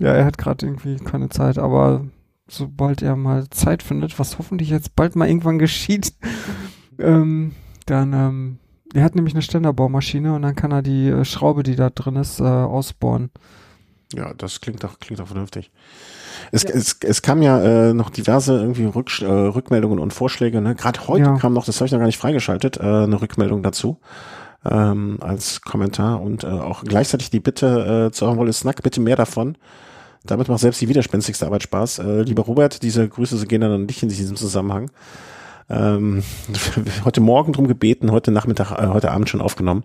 Ja, er hat gerade irgendwie keine Zeit, aber sobald er mal Zeit findet, was hoffentlich jetzt bald mal irgendwann geschieht, ähm, dann, ähm, er hat nämlich eine Ständerbaumaschine und dann kann er die äh, Schraube, die da drin ist, äh, ausbohren. Ja, das klingt doch, klingt doch vernünftig. Es, ja. es, es kam ja äh, noch diverse irgendwie Rück, äh, Rückmeldungen und Vorschläge. Ne? Gerade heute ja. kam noch, das habe ich noch gar nicht freigeschaltet, äh, eine Rückmeldung dazu ähm, als Kommentar und äh, auch gleichzeitig die Bitte äh, zu Wolle Snack, bitte mehr davon. Damit macht selbst die widerspenstigste Arbeit Spaß. Äh, lieber Robert, diese Grüße gehen dann an dich in diesem Zusammenhang. Ähm, heute Morgen drum gebeten, heute Nachmittag, äh, heute Abend schon aufgenommen.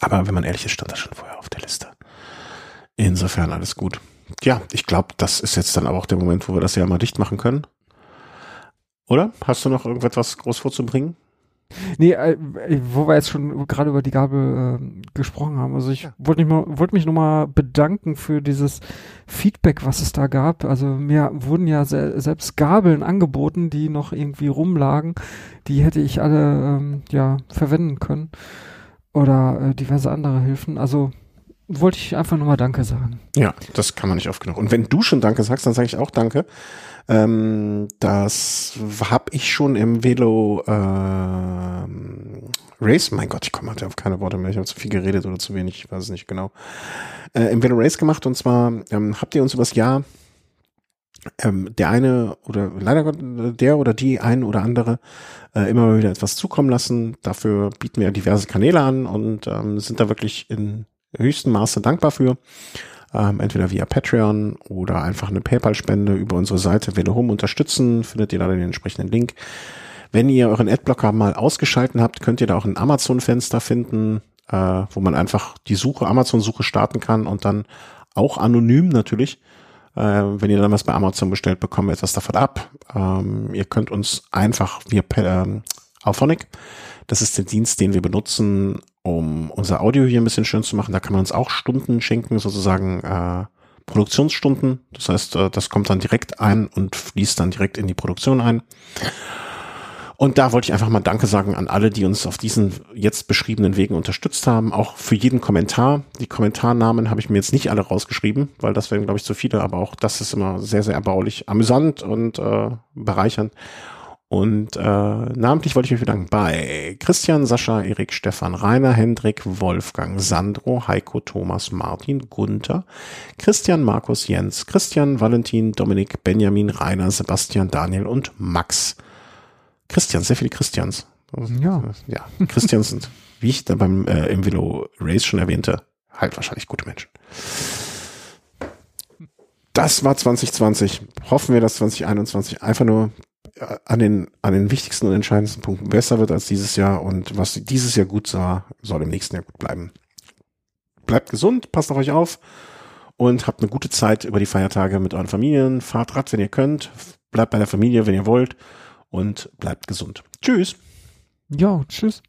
Aber wenn man ehrlich ist, stand das schon vorher auf der Liste. Insofern alles gut. Ja, ich glaube, das ist jetzt dann aber auch der Moment, wo wir das ja mal dicht machen können. Oder? Hast du noch irgendetwas groß vorzubringen? Nee, äh, wo wir jetzt schon gerade über die Gabel äh, gesprochen haben. Also ich ja. wollte mich, wollt mich nochmal bedanken für dieses Feedback, was es da gab. Also mir wurden ja se selbst Gabeln angeboten, die noch irgendwie rumlagen. Die hätte ich alle ähm, ja verwenden können. Oder äh, diverse andere Hilfen. Also wollte ich einfach nochmal Danke sagen. Ja, das kann man nicht oft genug. Und wenn du schon Danke sagst, dann sage ich auch Danke. Ähm, das habe ich schon im Velo ähm, Race, mein Gott, ich komme heute auf keine Worte mehr, ich habe zu viel geredet oder zu wenig, ich weiß es nicht genau. Äh, Im Velo Race gemacht und zwar ähm, habt ihr uns übers Jahr ähm, der eine oder leider der oder die ein oder andere äh, immer mal wieder etwas zukommen lassen. Dafür bieten wir diverse Kanäle an und ähm, sind da wirklich in höchstem Maße dankbar für ähm, entweder via Patreon oder einfach eine PayPal-Spende über unsere Seite Velo Home unterstützen, findet ihr da den entsprechenden Link. Wenn ihr euren Adblocker mal ausgeschalten habt, könnt ihr da auch ein Amazon-Fenster finden, äh, wo man einfach die Suche, Amazon-Suche starten kann und dann auch anonym natürlich, äh, wenn ihr dann was bei Amazon bestellt, bekommen wir etwas davon ab. Ähm, ihr könnt uns einfach via äh, Auphonic, das ist der Dienst, den wir benutzen, um unser Audio hier ein bisschen schön zu machen. Da kann man uns auch Stunden schenken, sozusagen äh, Produktionsstunden. Das heißt, äh, das kommt dann direkt ein und fließt dann direkt in die Produktion ein. Und da wollte ich einfach mal Danke sagen an alle, die uns auf diesen jetzt beschriebenen Wegen unterstützt haben. Auch für jeden Kommentar. Die Kommentarnamen habe ich mir jetzt nicht alle rausgeschrieben, weil das wären, glaube ich, zu viele. Aber auch das ist immer sehr, sehr erbaulich, amüsant und äh, bereichernd. Und äh, namentlich wollte ich mich bedanken bei Christian, Sascha, Erik, Stefan, Rainer, Hendrik, Wolfgang, Sandro, Heiko, Thomas, Martin, Gunther, Christian, Markus, Jens, Christian, Valentin, Dominik, Benjamin, Rainer, Sebastian, Daniel und Max. Christian, sehr viele Christians. Ja. Ja, Christians sind, wie ich da beim äh, im Velo Race schon erwähnte, halt wahrscheinlich gute Menschen. Das war 2020. Hoffen wir, dass 2021 einfach nur an den, an den wichtigsten und entscheidendsten Punkten besser wird als dieses Jahr und was dieses Jahr gut war, soll im nächsten Jahr gut bleiben. Bleibt gesund, passt auf euch auf und habt eine gute Zeit über die Feiertage mit euren Familien. Fahrt Rad, wenn ihr könnt. Bleibt bei der Familie, wenn ihr wollt und bleibt gesund. Tschüss. Ja, tschüss.